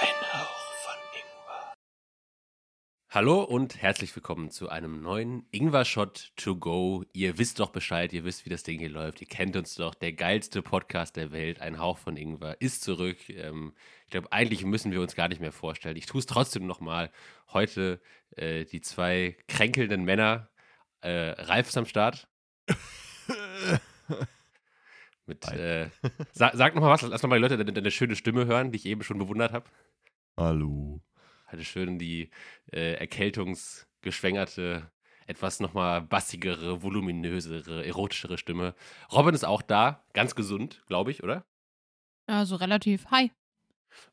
Ein Hauch von Ingwer. Hallo und herzlich willkommen zu einem neuen Ingwer-Shot to go. Ihr wisst doch Bescheid, ihr wisst, wie das Ding hier läuft. Ihr kennt uns doch. Der geilste Podcast der Welt, ein Hauch von Ingwer, ist zurück. Ähm, ich glaube, eigentlich müssen wir uns gar nicht mehr vorstellen. Ich tue es trotzdem nochmal. Heute äh, die zwei kränkelnden Männer. Äh, Ralf ist am Start. Mit, äh, sag, sag nochmal was, lass nochmal die Leute deine, deine schöne Stimme hören, die ich eben schon bewundert habe. Hallo. Hatte schön die äh, erkältungsgeschwängerte, etwas nochmal bassigere, voluminösere, erotischere Stimme. Robin ist auch da, ganz gesund, glaube ich, oder? Ja, so relativ. Hi.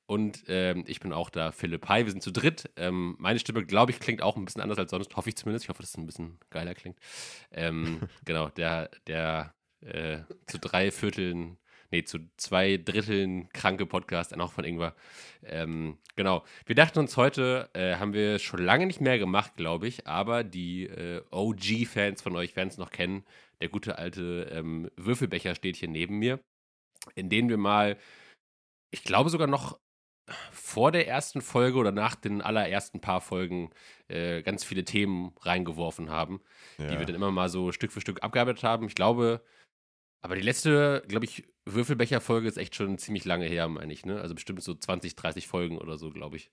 Und ähm, ich bin auch da, Philipp. Hi, wir sind zu dritt. Ähm, meine Stimme, glaube ich, klingt auch ein bisschen anders als sonst, hoffe ich zumindest. Ich hoffe, dass es ein bisschen geiler klingt. Ähm, genau, der, der äh, zu drei Vierteln, nee, zu zwei Dritteln kranke Podcast, dann auch von Ingwer. Ähm, genau. Wir dachten uns heute, äh, haben wir schon lange nicht mehr gemacht, glaube ich, aber die äh, OG-Fans von euch werden es noch kennen. Der gute alte ähm, Würfelbecher steht hier neben mir, in denen wir mal, ich glaube sogar noch vor der ersten Folge oder nach den allerersten paar Folgen äh, ganz viele Themen reingeworfen haben, Ja. die wir dann immer mal so Stück für Stück abgearbeitet haben. Ich glaube, aber die letzte, glaube ich, Würfelbecher-Folge ist echt schon ziemlich lange her, meine ich, ne? Also bestimmt so 20, 30 Folgen oder so, glaube ich.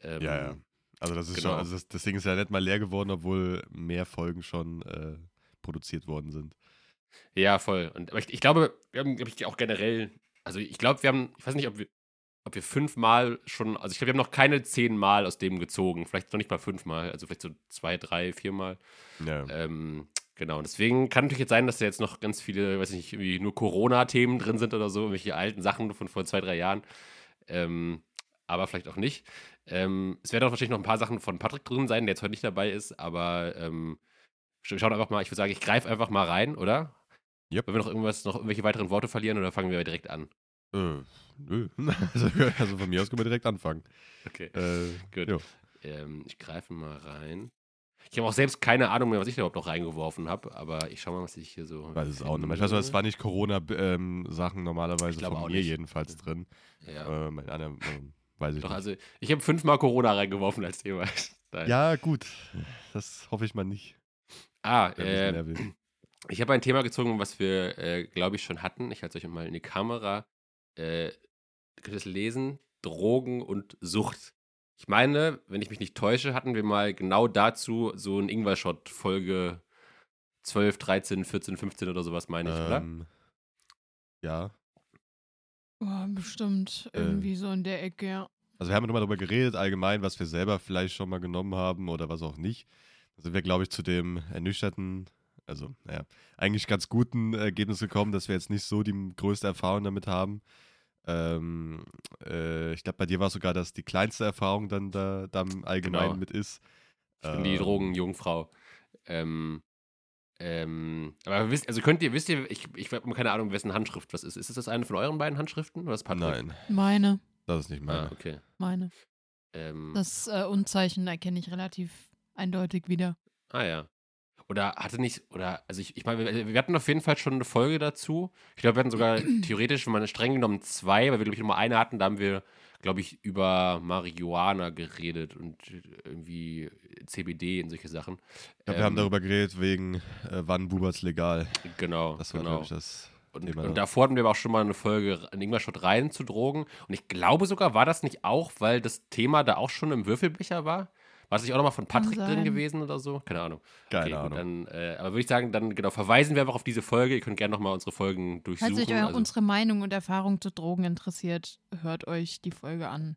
Ähm, ja, ja. Also das ist genau. schon, also das, das Ding ist ja nicht mal leer geworden, obwohl mehr Folgen schon äh, produziert worden sind. Ja, voll. Und, aber ich, ich glaube, wir haben, glaube ich, auch generell, also ich glaube, wir haben, ich weiß nicht, ob wir, ob wir fünfmal schon, also ich glaube, wir haben noch keine zehnmal aus dem gezogen. Vielleicht noch nicht mal fünfmal, also vielleicht so zwei, drei, viermal. Ja. Ähm, genau, deswegen kann natürlich jetzt sein, dass da jetzt noch ganz viele, weiß ich nicht, irgendwie nur Corona-Themen drin sind oder so, irgendwelche alten Sachen von vor zwei, drei Jahren. Ähm, aber vielleicht auch nicht. Ähm, es werden auch wahrscheinlich noch ein paar Sachen von Patrick drin sein, der jetzt heute nicht dabei ist, aber ähm, wir schauen einfach mal, ich würde sagen, ich greife einfach mal rein, oder? Yep. Wollen wir noch irgendwas, noch irgendwelche weiteren Worte verlieren oder fangen wir direkt an? Äh, nö. Also, also von mir aus können wir direkt anfangen. Okay. Äh, Gut. Ähm, ich greife mal rein. Ich habe auch selbst keine Ahnung mehr, was ich da überhaupt noch reingeworfen habe, aber ich schau mal, was ich hier so. weiß es auch nicht. Ich weiß es war nicht Corona-Sachen normalerweise Ich glaube von mir nicht. jedenfalls drin. Ja. Äh, meine anderen, ähm, weiß ich Doch, nicht. also ich habe fünfmal Corona reingeworfen als Thema. Ja, gut. Das hoffe ich mal nicht. Ah, äh, ich habe ein Thema gezogen, was wir, äh, glaube ich, schon hatten. Ich halte es euch mal in die Kamera. Äh, könnt ihr es lesen? Drogen und Sucht. Ich meine, wenn ich mich nicht täusche, hatten wir mal genau dazu so ein Ingwer-Shot Folge 12, 13, 14, 15 oder sowas, meine ich, oder? Ähm, ja. Oh, bestimmt Äh. irgendwie so in der Ecke, ja. Also wir haben nochmal darüber geredet, allgemein, was wir selber vielleicht schon mal genommen haben oder was auch nicht. Da sind wir, glaube ich, zu dem ernüchterten, also, naja, eigentlich ganz guten Ergebnis gekommen, dass wir jetzt nicht so die größte Erfahrung damit haben. Ähm, äh, ich glaube, bei dir war es sogar, dass die kleinste Erfahrung dann da, da im Allgemeinen Genau. mit ist. Ich bin die Ähm, Drogenjungfrau. Ähm, ähm, aber wisst, also könnt ihr, wisst ihr, ich, ich habe keine Ahnung, wessen Handschrift was ist. Ist es das eine von euren beiden Handschriften oder das Patrick? Nein, Meine, das ist nicht meine. Ah, okay. meine. Ähm, Das äh, Unzeichen erkenne ich relativ eindeutig wieder. ah ja. Oder hatte nicht, oder, also ich, ich meine, wir, hatten auf jeden Fall schon eine Folge dazu. Ich glaube, wir hatten sogar theoretisch, wenn man streng genommen zwei, weil wir, glaube ich, nur mal eine hatten, da haben wir, glaube ich, über Marihuana geredet und irgendwie CBD und solche Sachen. Ich glaub, wir haben Ähm, darüber geredet, wegen äh, wann Buberts legal. Genau, Das war, genau. glaube ich, das Und, und da. davor hatten wir aber auch schon mal eine Folge in Ingwer-Shot rein zu Drogen. Und ich glaube sogar, war das nicht auch, weil das Thema da auch schon im Würfelbecher war? War das nicht auch nochmal von Patrick drin gewesen oder so? Keine Ahnung. Keine okay, Ahnung. Gut, dann, äh, aber würde ich sagen, dann genau, verweisen wir einfach auf diese Folge. Ihr könnt gerne nochmal unsere Folgen Falls durchsuchen. euch also, unsere Meinung und Erfahrung zu Drogen interessiert, hört euch die Folge an.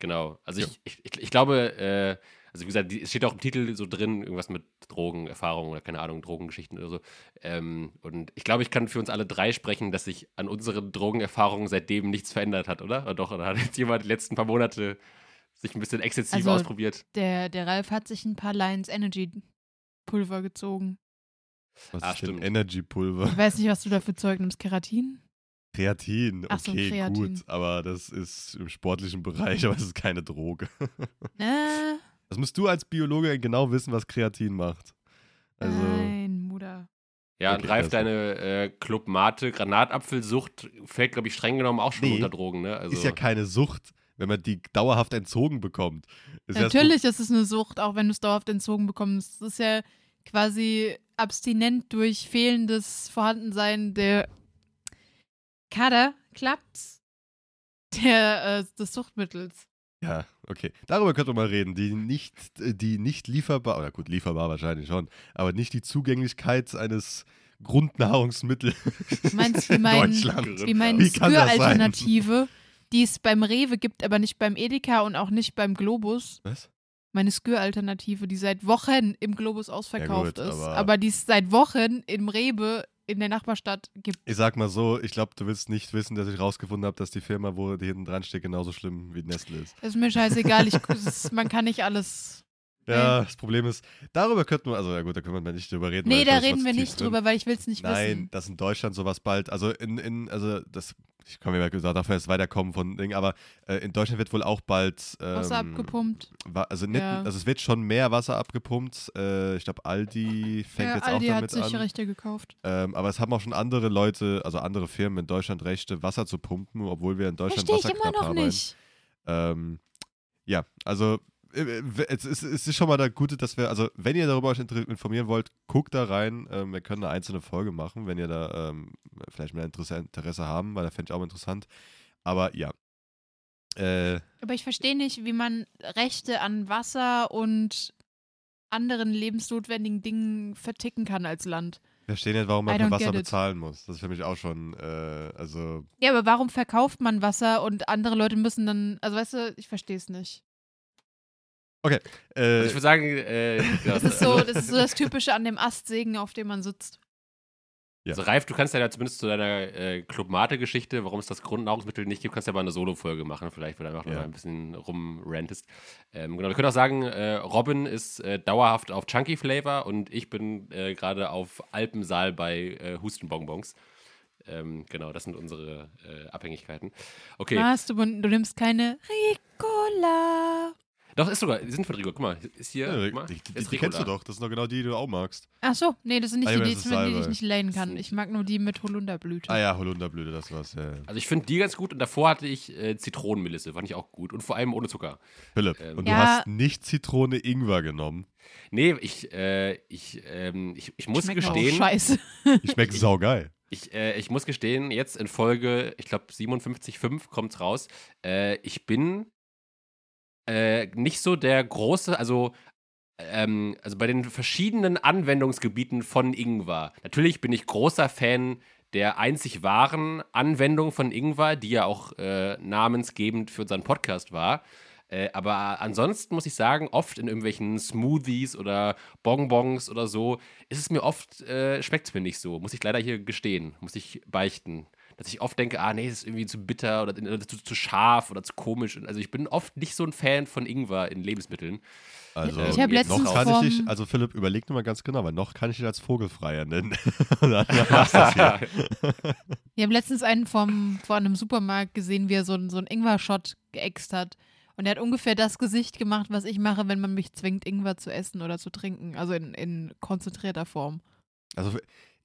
genau. Also Ja. ich, ich, ich, glaube, äh, also wie gesagt, es steht auch im Titel so drin, irgendwas mit Drogenerfahrung oder keine Ahnung, Drogengeschichten oder so. Ähm, und ich glaube, ich kann für uns alle drei sprechen, dass sich an unseren Drogenerfahrungen seitdem nichts verändert hat, oder? Oder doch, oder hat jetzt jemand die letzten paar Monate sich ein bisschen exzessiv Also- ausprobiert? Der, der Ralf hat sich ein paar Lions Energy Pulver gezogen. Was Ah, ist denn stimmt. Energy-Pulver? Ich weiß nicht, was du dafür Zeug nimmst. Keratin? Kreatin, Ach so, okay, Kreatin. gut, aber das ist im sportlichen Bereich, aber es ist keine Droge. Äh, Das musst du als Biologe genau wissen, was Kreatin macht. Also, nein, Mutter. Ja, Okay, und Ralf, das- deine äh, Club Mate Granatapfelsucht fällt, glaube ich, streng genommen auch schon Nee, unter Drogen, ne? Also, ist ja keine Sucht. Wenn man die dauerhaft entzogen bekommt. Ist Natürlich ist es eine Sucht, auch wenn du es dauerhaft entzogen bekommst. Das ist ja quasi abstinent durch fehlendes Vorhandensein der Kader, klappt's? Der, äh, des Suchtmittels. Ja, okay. Darüber könnte man mal reden. Die nicht, die nicht lieferbar, oder gut, lieferbar wahrscheinlich schon, aber nicht die Zugänglichkeit eines Grundnahrungsmittels Du meinst wie mein, wie meine? Skür-Alternative, die es beim Rewe gibt, aber nicht beim Edeka und auch nicht beim Globus. Was? Meine Skür-Alternative, die seit Wochen im Globus ausverkauft Ja gut, ist, aber- aber die es seit Wochen im Rewe in der Nachbarstadt gibt. Ich sag mal so, ich glaube, du willst nicht wissen, dass ich rausgefunden habe, dass die Firma, wo die hinten dran steht, genauso schlimm wie Nestle ist. Ist mir scheißegal, ich, ist, man kann nicht alles. Ja, das Problem ist, darüber könnten wir, also ja gut, da können wir nicht drüber reden. Nee, ich da reden wir nicht drin. drüber, weil ich will es nicht Nein, wissen. dass in Deutschland sowas bald, also in, in also das, ich komme mir gesagt, dafür jetzt weiterkommen von Dingen, aber äh, in Deutschland wird wohl auch bald ähm, Wasser abgepumpt. Also, nicht, Ja. also es wird schon mehr Wasser abgepumpt. Äh, ich glaube, Aldi fängt Ja, jetzt Aldi auch hat damit sich an. Rechte gekauft. Ähm, aber es haben auch schon andere Leute, also andere Firmen in Deutschland Rechte, Wasser zu pumpen, obwohl wir in Deutschland Verstehe ich Wasser immer noch haben. nicht. Ähm, ja, also es ist, es ist schon mal das Gute, dass wir, also wenn ihr darüber euch informieren wollt, guckt da rein. Ähm, wir können eine einzelne Folge machen, wenn ihr da ähm, vielleicht mehr Interesse, Interesse haben, weil da fände ich auch interessant. Aber ja. Äh, Aber ich verstehe nicht, wie man Rechte an Wasser und anderen lebensnotwendigen Dingen verticken kann als Land. wir verstehen nicht, warum man für Wasser bezahlen muss. Das ist für mich auch schon, äh, also Ja, aber warum verkauft man Wasser und andere Leute müssen dann, also weißt du, ich verstehe es nicht. Äh, Also ich würde sagen, äh, Das ist, so, das ist so das Typische an dem Astsägen, auf dem man sitzt. Ja. Also Ralf, du kannst ja zumindest zu deiner äh, Club-Mate-Geschichte, warum es das Grundnahrungsmittel nicht gibt, kannst du ja mal eine Solo-Folge machen, vielleicht, wo du einfach Ja. mal ein bisschen rumrantest. Ähm, genau, wir können auch sagen, äh, Robin ist äh, dauerhaft auf Chunky Flavor und ich bin äh, gerade auf Alpensaal bei äh, Hustenbonbons. Ähm, genau, das sind unsere äh, Abhängigkeiten. Okay, Was? Du, du nimmst keine Ricola. Doch, ist sogar, die sind von Rico. Guck mal, ist hier, ja, guck mal, die, die, ist die kennst du doch. Das sind doch genau die, die du auch magst. Ach so, nee, das sind nicht Ah, die, die, die, die ich nicht layen kann. Ich mag nur die mit Holunderblüte. Ah ja, Holunderblüte, das war's. Ja. Also ich finde die ganz gut und davor hatte ich äh, Zitronenmelisse, fand ich auch gut und vor allem ohne Zucker. Philipp, Ähm, und du Ja. hast nicht Zitrone Ingwer genommen. Nee, ich, äh, ich, ähm, ich, ich muss Schmeckt auch gestehen, scheiße. Die schmeckt saugeil. ich, äh, ich muss gestehen, jetzt in Folge, ich glaube 57,5 kommt's raus, äh, ich bin äh, nicht so der große, also ähm, also bei den verschiedenen Anwendungsgebieten von Ingwer. Natürlich bin ich großer Fan der einzig wahren Anwendung von Ingwer, die ja auch äh, namensgebend für unseren Podcast war. Äh, aber ansonsten muss ich sagen, oft in irgendwelchen Smoothies oder Bonbons oder so, ist es mir oft, äh, schmeckt es mir nicht so. Muss ich leider hier gestehen, muss ich beichten. Dass ich oft denke, ah nee, das ist irgendwie zu bitter oder, oder zu, zu scharf oder zu komisch. Also ich bin oft nicht so ein Fan von Ingwer in Lebensmitteln. Also, Ich hab jetzt letztens noch kann ich dich, also Philipp, überleg dir mal ganz genau, weil noch kann ich dich als Vogelfreier nennen. Und dann war's das hier. Wir haben letztens einen vom, vor einem Supermarkt gesehen, wie er so, einen- so einen Ingwer-Shot geäxt hat. Und er hat ungefähr das Gesicht gemacht, was ich mache, wenn man mich zwingt, Ingwer zu essen oder zu trinken. Also in, in konzentrierter Form. Also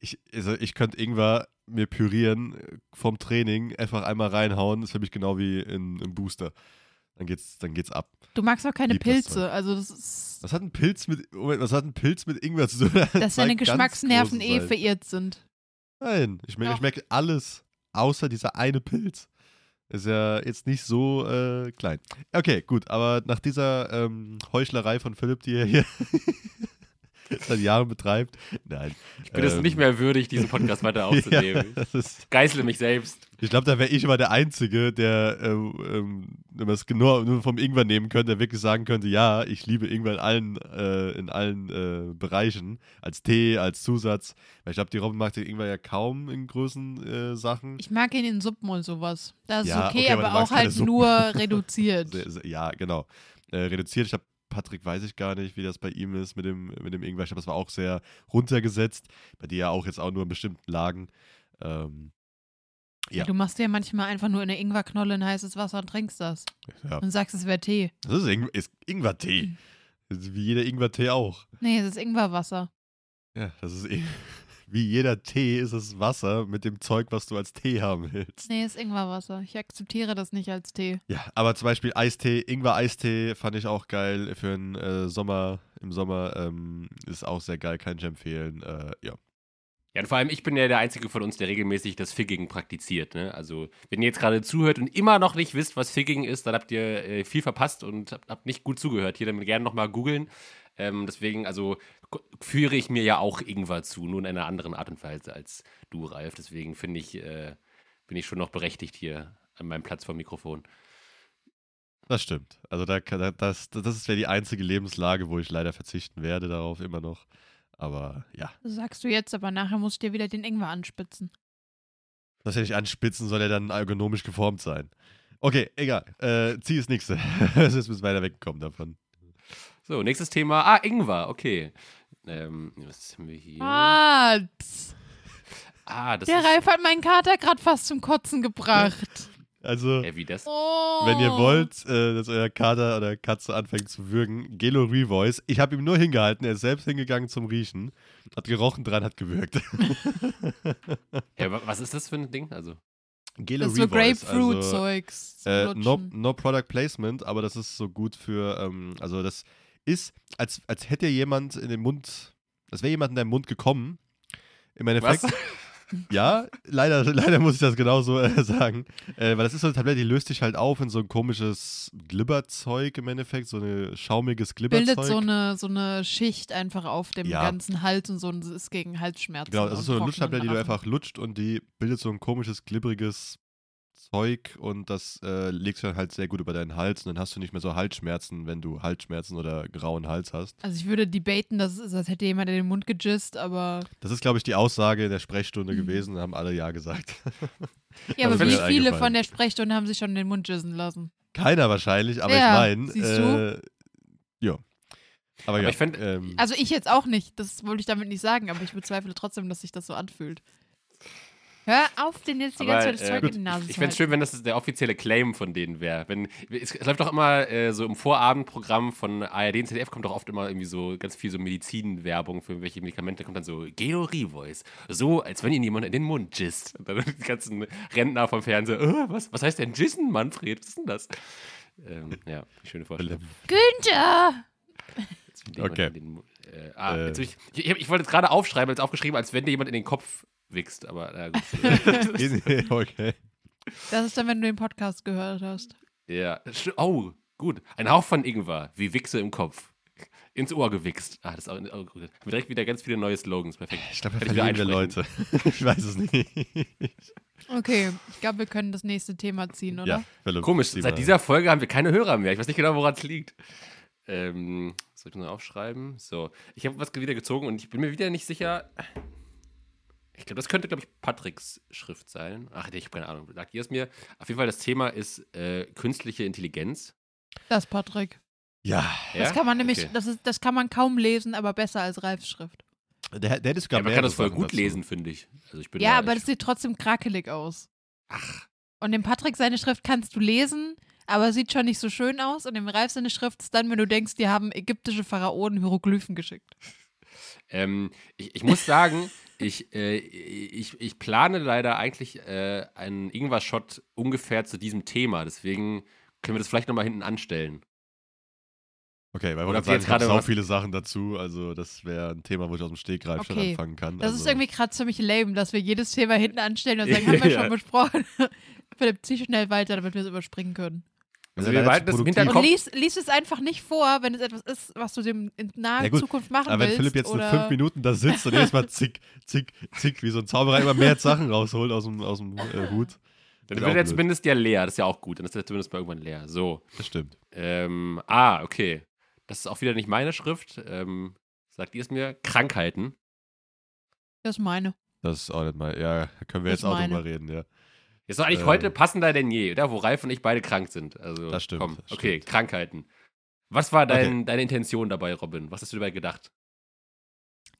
ich, also ich könnte Ingwer mir pürieren äh, vom Training, einfach einmal reinhauen. Das ist für mich genau wie in, im Booster. Dann geht's, dann geht's ab. Du magst auch keine Lieb das Pilze. Zeug. Also das ist, Was hat ein Pilz mit, Moment, was hat ein Pilz mit Ingwer zu tun? dass deine Geschmacksnerven eh verirrt sind. Nein, ich Doch. ich schmeck alles, außer dieser eine Pilz. Ist ja jetzt nicht so äh, klein. Okay, gut, aber nach dieser ähm, Heuchlerei von Philipp, die er hier seit Jahren betreibt, nein. Ich bin es Ähm, nicht mehr würdig, diesen Podcast weiter Ja, aufzunehmen. ist, Geißle mich selbst. ich glaube, da wäre ich immer der Einzige, der, ähm, ähm, wenn man es nur, nur vom Ingwer nehmen könnte, der wirklich sagen könnte, ja, ich liebe Ingwer in allen, äh, in allen äh, Bereichen, als Tee, als Zusatz. Weil ich glaube, die Robin mag den Ingwer ja kaum in großen äh, Sachen. Ich mag ihn in Suppen und sowas. Das ist Ja, okay, okay, aber aber auch halt Suppen. nur reduziert. Ja, genau. Äh, reduziert. Ich glaube, Patrick weiß ich gar nicht, wie das bei ihm ist mit dem, mit dem Ingwer. Ich glaube, das war auch sehr runtergesetzt. Bei dir ja auch jetzt auch nur in bestimmten Lagen. Ähm, Ja. Du machst dir manchmal einfach nur eine Ingwerknolle in heißes Wasser und trinkst das. ja. Und sagst, es wäre Tee. Das ist, Ing ist Ingwertee. Mhm. Wie jeder Ingwertee auch. Nee, es ist Ingwerwasser. Ja, das ist eh. Wie jeder Tee ist es Wasser mit dem Zeug, was du als Tee haben willst. Nee, ist Ingwerwasser. Ich akzeptiere das nicht als Tee. Ja, aber zum Beispiel Eistee, Ingwer-Eistee fand ich auch geil für den äh, Sommer. Im Sommer ähm, ist auch sehr geil, kann ich empfehlen. Äh, ja. Ja, und vor allem, ich bin ja der Einzige von uns, der regelmäßig das Figging praktiziert. Ne? Also, wenn ihr jetzt gerade zuhört und immer noch nicht wisst, was Figging ist, dann habt ihr äh, viel verpasst und habt, habt nicht gut zugehört. Hier dann gerne nochmal googeln. Ähm, deswegen, also, führe ich mir ja auch Ingwer zu, nur in einer anderen Art und Weise als du, Ralf. Deswegen finde ich, äh, bin ich schon noch berechtigt hier an meinem Platz vom Mikrofon. Das stimmt. Also da, kann- da das, das wäre die einzige Lebenslage, wo ich leider verzichten werde darauf immer noch. Aber ja, Das sagst du jetzt, aber nachher musst du dir wieder den Ingwer anspitzen. das hätte ich anspitzen, soll er dann ergonomisch geformt sein. Okay, egal. Äh, zieh das nächste. Es ist bis weiter weggekommen davon. So, nächstes Thema. Ah, Ingwer, okay. Ähm, was haben wir hier? Ah. Ah, das der ist. Ralf hat meinen Kater gerade fast zum Kotzen gebracht. Also, Äh, wie das? Oh. wenn ihr wollt, äh, dass euer Kater oder Katze anfängt zu würgen, Gelo Revoice. Ich habe ihm nur hingehalten, er ist selbst hingegangen zum Riechen, hat gerochen dran, hat gewürgt. Ja, wa- was ist das für ein Ding? Also, Gelo Das ist so Revoice, also, Grapefruit-Zeugs. zum Äh, no, no Product Placement, aber das ist so gut für, ähm, also das ist, als, als hätte jemand in den Mund, als wäre jemand in deinen Mund gekommen. Im Endeffekt. was? Ja, leider, leider muss ich das genauso äh, sagen. Äh, weil das ist so eine Tablette, die löst sich halt auf in so ein komisches Glibberzeug im Endeffekt, so ein schaumiges Glibberzeug. Bildet so eine, so eine Schicht einfach auf dem Ja. ganzen Hals und so und ist gegen Halsschmerzen. Genau, das ist so eine Lutschtablette, die du einfach lutscht und die bildet so ein komisches, glibberiges Zeug und das äh, legst du dann halt sehr gut über deinen Hals und dann hast du nicht mehr so Halsschmerzen, wenn du Halsschmerzen oder grauen Hals hast. Also ich würde debaten, dass als hätte jemand in den Mund gejist, aber. Das ist, glaube ich, die Aussage in der Sprechstunde Mhm. gewesen, haben alle ja gesagt. Ja, Aber aber ist wie viele von der Sprechstunde haben sich schon in den Mund jissen lassen? Keiner wahrscheinlich, aber Ja, ich meine, siehst du? äh, ja. Aber, ja, ich fänd- ähm, Also ich jetzt auch nicht, das wollte ich damit nicht sagen, aber ich bezweifle trotzdem, dass sich das so anfühlt. Hör auf, den jetzt die ganze Zeit das äh, Zeug in die Nase Ich fände es schön, wenn das der offizielle Claim von denen wäre. Wenn, es, es läuft doch immer äh, so im Vorabendprogramm von ARD und ZDF kommt doch oft immer irgendwie so ganz viel so Medizinwerbung für welche Medikamente. kommt dann so Gelo Revoice. So, als wenn ihnen jemand in den Mund jisst. Und dann die ganzen Rentner vom Fernseher. Äh, was, was heißt denn jissen, Manfred? Was ist denn das? Ähm, ja, schöne Vorstellung. Günther! Okay. den Äh, ah, Äh. ich, ich, ich wollte jetzt gerade aufschreiben, als aufgeschrieben, als wenn dir jemand in den Kopf wichst. Aber na gut. okay. Das ist dann, wenn du den Podcast gehört hast. Ja. Oh, gut. Ein Hauch von Ingwer, wie Wichse im Kopf. Ins Ohr gewichst. Ah, das ist auch, auch gut. Haben direkt wieder ganz viele neue Slogans. Perfekt. Ich glaube, wir verlieren wir Leute. ich weiß es nicht. Okay, ich glaube, wir können das nächste Thema ziehen, oder? Ja, Komisch, seit dieser Folge haben wir keine Hörer mehr. Ich weiß nicht genau, woran es liegt. Ähm, soll ich mal aufschreiben? So, ich habe was wieder gezogen und ich bin mir wieder nicht sicher. Ich glaube, das könnte, glaube ich, Patricks Schrift sein. Ach, ich habe keine Ahnung. Sagt ihr es mir? Auf jeden Fall, das Thema ist äh, künstliche Intelligenz. Das, Patrick. Ja, Ja? Das kann man nämlich, Okay. das, ist, das kann man kaum lesen, aber besser als Ralfs Schrift. der, der hat sogar Ja, man kann das voll gut dazu. lesen, finde ich. Also ich bin Ja, da, aber ich, das sieht trotzdem krakelig aus. Ach, Und dem Patrick seine Schrift kannst du lesen, aber sieht schon nicht so schön aus. Und dem Ralf seine Schrift ist dann, wenn du denkst, die haben ägyptische Pharaonen Hieroglyphen geschickt. Ähm, ich, ich muss sagen, ich, äh, ich, ich plane leider eigentlich äh, einen Ingwer-Shot ungefähr zu diesem Thema. Deswegen können wir das vielleicht nochmal hinten anstellen. Okay, weil wir jetzt ich habe gerade so viele Sachen dazu. Also, das wäre ein Thema, wo ich aus dem Stegreif schon Okay. anfangen kann. Das also, ist irgendwie gerade ziemlich lame, dass wir jedes Thema hinten anstellen und sagen, haben wir schon besprochen. Philipp, zieh schnell weiter, damit wir es überspringen können. Also Ja, wir behalten das im. Hinterkopf. Und lies, lies es einfach nicht vor, wenn es etwas ist, was du dem in naher Ja. Zukunft machen Aber wenn willst. Philipp jetzt oder in fünf Minuten da sitzt und jedes Mal zick, zick, zick, wie so ein Zauberer immer mehr Sachen rausholt aus dem, aus dem äh, Hut. Dann wird er zumindest ja leer. Das ist ja auch gut. Dann ist er zumindest mal irgendwann leer. So. Das stimmt. Ähm, ah, okay. Das ist auch wieder nicht meine Schrift. Ähm, sagt ihr es mir? Krankheiten. Das ist meine. Das ist auch nicht mal. Ja, können wir Das jetzt auch meine. drüber reden, ja. Ist doch eigentlich Ähm. heute passender denn je, oder? Wo Ralf und ich beide krank sind. Also, Das stimmt, Komm, okay, stimmt. Krankheiten. Was war dein, Okay. deine Intention dabei, Robin? Was hast du dabei gedacht?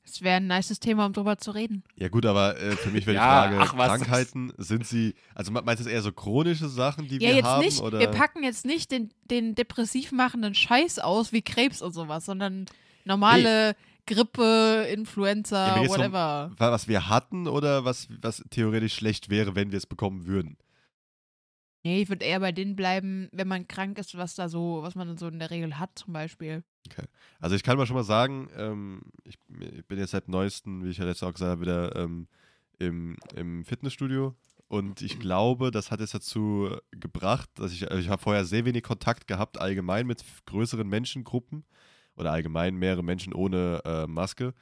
Es wäre ein nices Thema, um drüber zu reden. Ja, gut, aber äh, für mich wäre Ja, die Frage: ach was. Krankheiten, sind sie. Also, me- meinst du das eher so chronische Sachen, die Ja, wir jetzt haben? nicht, oder? wir packen jetzt nicht den, den depressiv machenden Scheiß aus wie Krebs und sowas, sondern normale Grippe, Influenza, Ja, um- whatever. Wa- Was wir hatten oder was, was theoretisch schlecht wäre, wenn wir es bekommen würden. Nee, ich würde eher bei denen bleiben, wenn man krank ist, was da so, was man so in der Regel hat, zum Beispiel. Also ich kann mal schon mal sagen, ähm, ich, ich bin jetzt seit neuestem, wie ich ja letztes auch gesagt habe, wieder ähm, im, im Fitnessstudio. Und ich glaube, das hat jetzt dazu gebracht, dass ich, also ich habe vorher sehr wenig Kontakt gehabt, allgemein mit größeren Menschengruppen oder allgemein mehrere Menschen ohne äh, Maske.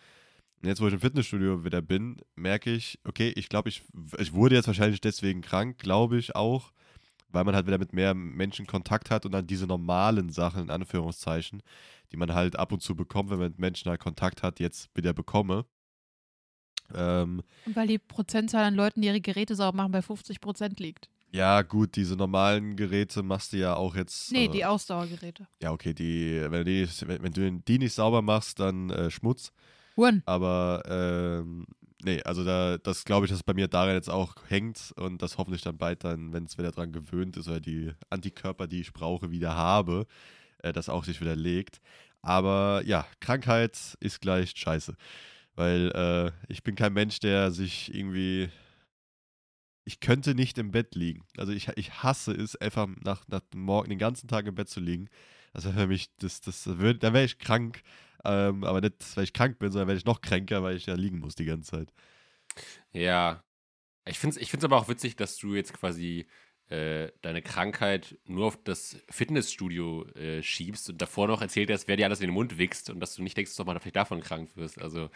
Und jetzt, wo ich im Fitnessstudio wieder bin, merke ich, okay, ich glaube, ich, ich wurde jetzt wahrscheinlich deswegen krank, glaube ich auch, weil man halt wieder mit mehr Menschen Kontakt hat und dann diese normalen Sachen, in Anführungszeichen, die man halt ab und zu bekommt, wenn man mit Menschen halt Kontakt hat, jetzt wieder bekomme. Ähm, weil die Prozentzahl an Leuten, die ihre Geräte sauber machen, bei 50 Prozent liegt. Ja, gut, diese normalen Geräte machst du ja auch jetzt. Nee, also, die Ausdauergeräte. Ja, okay, die, wenn, du die, wenn, du die nicht sauber machst, dann äh, Schmutz. Huren. Aber ähm, nee, also da, das glaube ich, dass bei mir daran jetzt auch hängt und das hoffentlich dann bald dann, wenn es wieder dran gewöhnt ist oder die Antikörper, die ich brauche, wieder habe, äh, das auch sich wieder legt. Aber ja, Krankheit ist gleich scheiße. Weil äh, ich bin kein Mensch, der sich irgendwie. Ich könnte nicht im Bett liegen. Also ich, ich hasse es, einfach nach, nach Morgen den ganzen Tag im Bett zu liegen. Also für mich, das, das würd, da wäre ich krank. Ähm, aber nicht, weil ich krank bin, sondern werde ich noch kränker, weil ich ja liegen muss die ganze Zeit. Ja. Ich finde es ich find's aber auch witzig, dass du jetzt quasi äh, deine Krankheit nur auf das Fitnessstudio äh, schiebst und davor noch erzählt hast, wer dir alles in den Mund wichst und dass du nicht denkst, dass du mal vielleicht davon krank wirst. Also,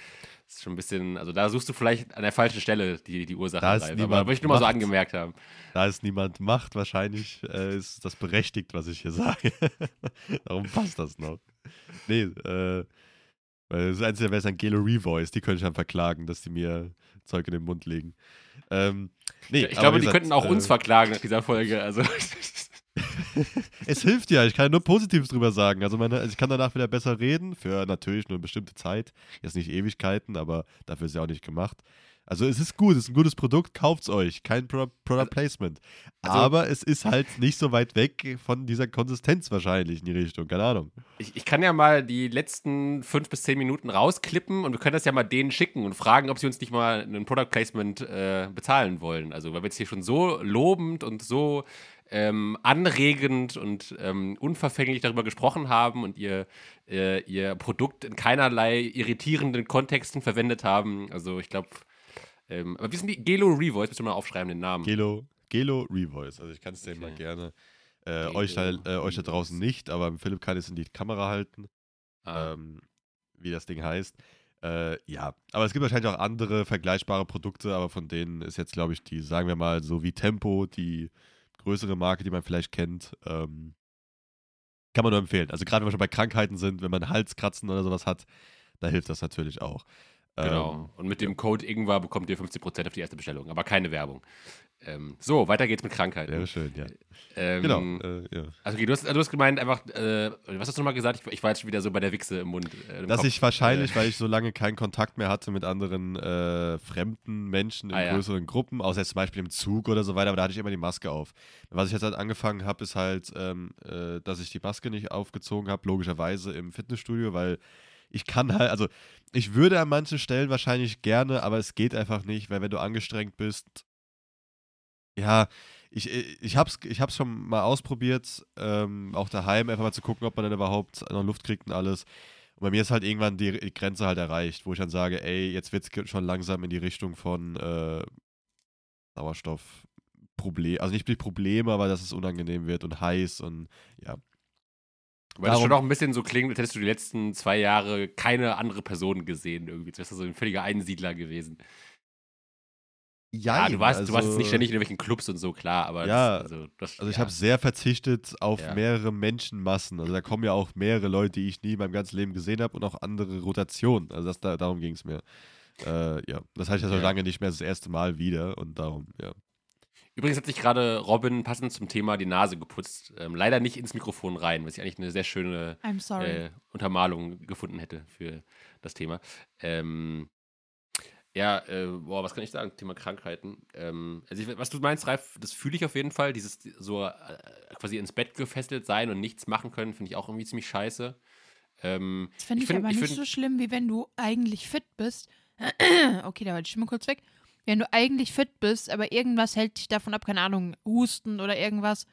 das ist schon ein bisschen, also da suchst du vielleicht an der falschen Stelle die, die Ursache. Da ist Ralf. niemand aber wollte ich nur mal so angemerkt haben. Da es niemand macht, wahrscheinlich äh, ist das berechtigt, was ich hier sage. Darum passt das noch. Nee, äh, weil das Einzige wäre es ein Gelo Revoice, die könnte ich dann verklagen, dass die mir Zeug in den Mund legen. Ähm, nee, ich glaube, wie die gesagt, könnten auch äh, uns verklagen nach dieser Folge. Also, Es hilft ja, ich kann ja nur Positives drüber sagen. Also, meine, also ich kann danach wieder besser reden, für natürlich nur eine bestimmte Zeit. Jetzt nicht Ewigkeiten, aber dafür ist ja auch nicht gemacht. Also es ist gut, es ist ein gutes Produkt, kauft's euch. Kein Pro Product Placement. Also- aber es ist halt nicht so weit weg von dieser Konsistenz wahrscheinlich in die Richtung, keine Ahnung. ich, ich kann ja mal die letzten fünf bis zehn Minuten rausklippen und wir können das ja mal denen schicken und fragen, ob sie uns nicht mal ein Product Placement äh, bezahlen wollen. Also, weil wir jetzt hier schon so lobend und so ähm, anregend und ähm, unverfänglich darüber gesprochen haben und ihr, äh, ihr Produkt in keinerlei irritierenden Kontexten verwendet haben. Also, ich glaube, ähm, aber wie sind die Gelo Revoice? Müssen wir mal aufschreiben, den Namen. Gelo, Gelo Revoice. Also ich kann es dir Okay. mal gerne. Äh, euch, da, äh, euch da draußen nicht, aber Philipp kann es in die Kamera halten, Ah. ähm, wie das Ding heißt. Äh, ja, aber es gibt wahrscheinlich auch andere vergleichbare Produkte, aber von denen ist jetzt, glaube ich, die, sagen wir mal, so wie Tempo, die größere Marke, die man vielleicht kennt, ähm, kann man nur empfehlen. Also gerade wenn wir schon bei Krankheiten sind, wenn man Halskratzen oder sowas hat, da hilft das natürlich auch. Genau. Ähm, Und mit dem Code Ingwer bekommt ihr 50% auf die erste Bestellung, aber keine Werbung. Ähm, so, weiter geht's mit Krankheiten. wäre schön, ja. Ähm, Genau. Äh, ja. Also, okay, du, hast, du hast gemeint, einfach, äh, was hast du nochmal gesagt? Ich, ich war jetzt schon wieder so bei der Wichse im Mund. Äh, im Dass Kopf. ich wahrscheinlich, weil ich so lange keinen Kontakt mehr hatte mit anderen äh, fremden Menschen in Ah, ja. größeren Gruppen, außer jetzt zum Beispiel im Zug oder so weiter, aber da hatte ich immer die Maske auf. Was ich jetzt halt angefangen habe, ist halt, ähm, äh, dass ich die Maske nicht aufgezogen habe, logischerweise im Fitnessstudio, weil ich kann halt, also ich würde an manchen Stellen wahrscheinlich gerne, aber es geht einfach nicht, weil wenn du angestrengt bist, ja, ich, ich hab's, ich hab's schon mal ausprobiert, ähm, auch daheim, einfach mal zu gucken, ob man dann überhaupt noch Luft kriegt und alles. Und bei mir ist halt irgendwann die Grenze halt erreicht, wo ich dann sage, ey, jetzt wird's schon langsam in die Richtung von äh, Sauerstoffproblem, also nicht Probleme, aber dass es unangenehm wird und heiß und ja. Weil das Darum- schon auch ein bisschen so klingt, als hättest du die letzten zwei Jahre keine andere Person gesehen irgendwie. Du wärst so ein völliger Einsiedler gewesen. Ja, du warst, du warst jetzt nicht ständig in irgendwelchen Clubs und so, klar, aber Ja, das, also, das, Also ich ja. habe sehr verzichtet auf Ja. mehrere Menschenmassen. Also da kommen ja auch mehrere Leute, die ich nie in meinem ganzen Leben gesehen habe und auch andere Rotationen. Also das, da, darum ging es mir. Äh, ja, das hatte ich ja so lange nicht mehr das erste Mal wieder und darum, ja. Übrigens hat sich gerade Robin passend zum Thema die Nase geputzt. Ähm, leider nicht ins Mikrofon rein, was ich eigentlich eine sehr schöne äh, Untermalung gefunden hätte für das Thema. Ähm, ja, äh, boah, was kann ich sagen? Thema Krankheiten. Ähm, also ich, was du meinst, Ralf, das fühle ich auf jeden Fall. Dieses so äh, quasi ins Bett gefesselt sein und nichts machen können, finde ich auch irgendwie ziemlich scheiße. Ähm, Das finde ich, find- aber nicht find- so schlimm, wie wenn du eigentlich fit bist. okay, da war die Stimme kurz weg. Wenn du eigentlich fit bist, aber irgendwas hält dich davon ab, keine Ahnung, Husten oder irgendwas,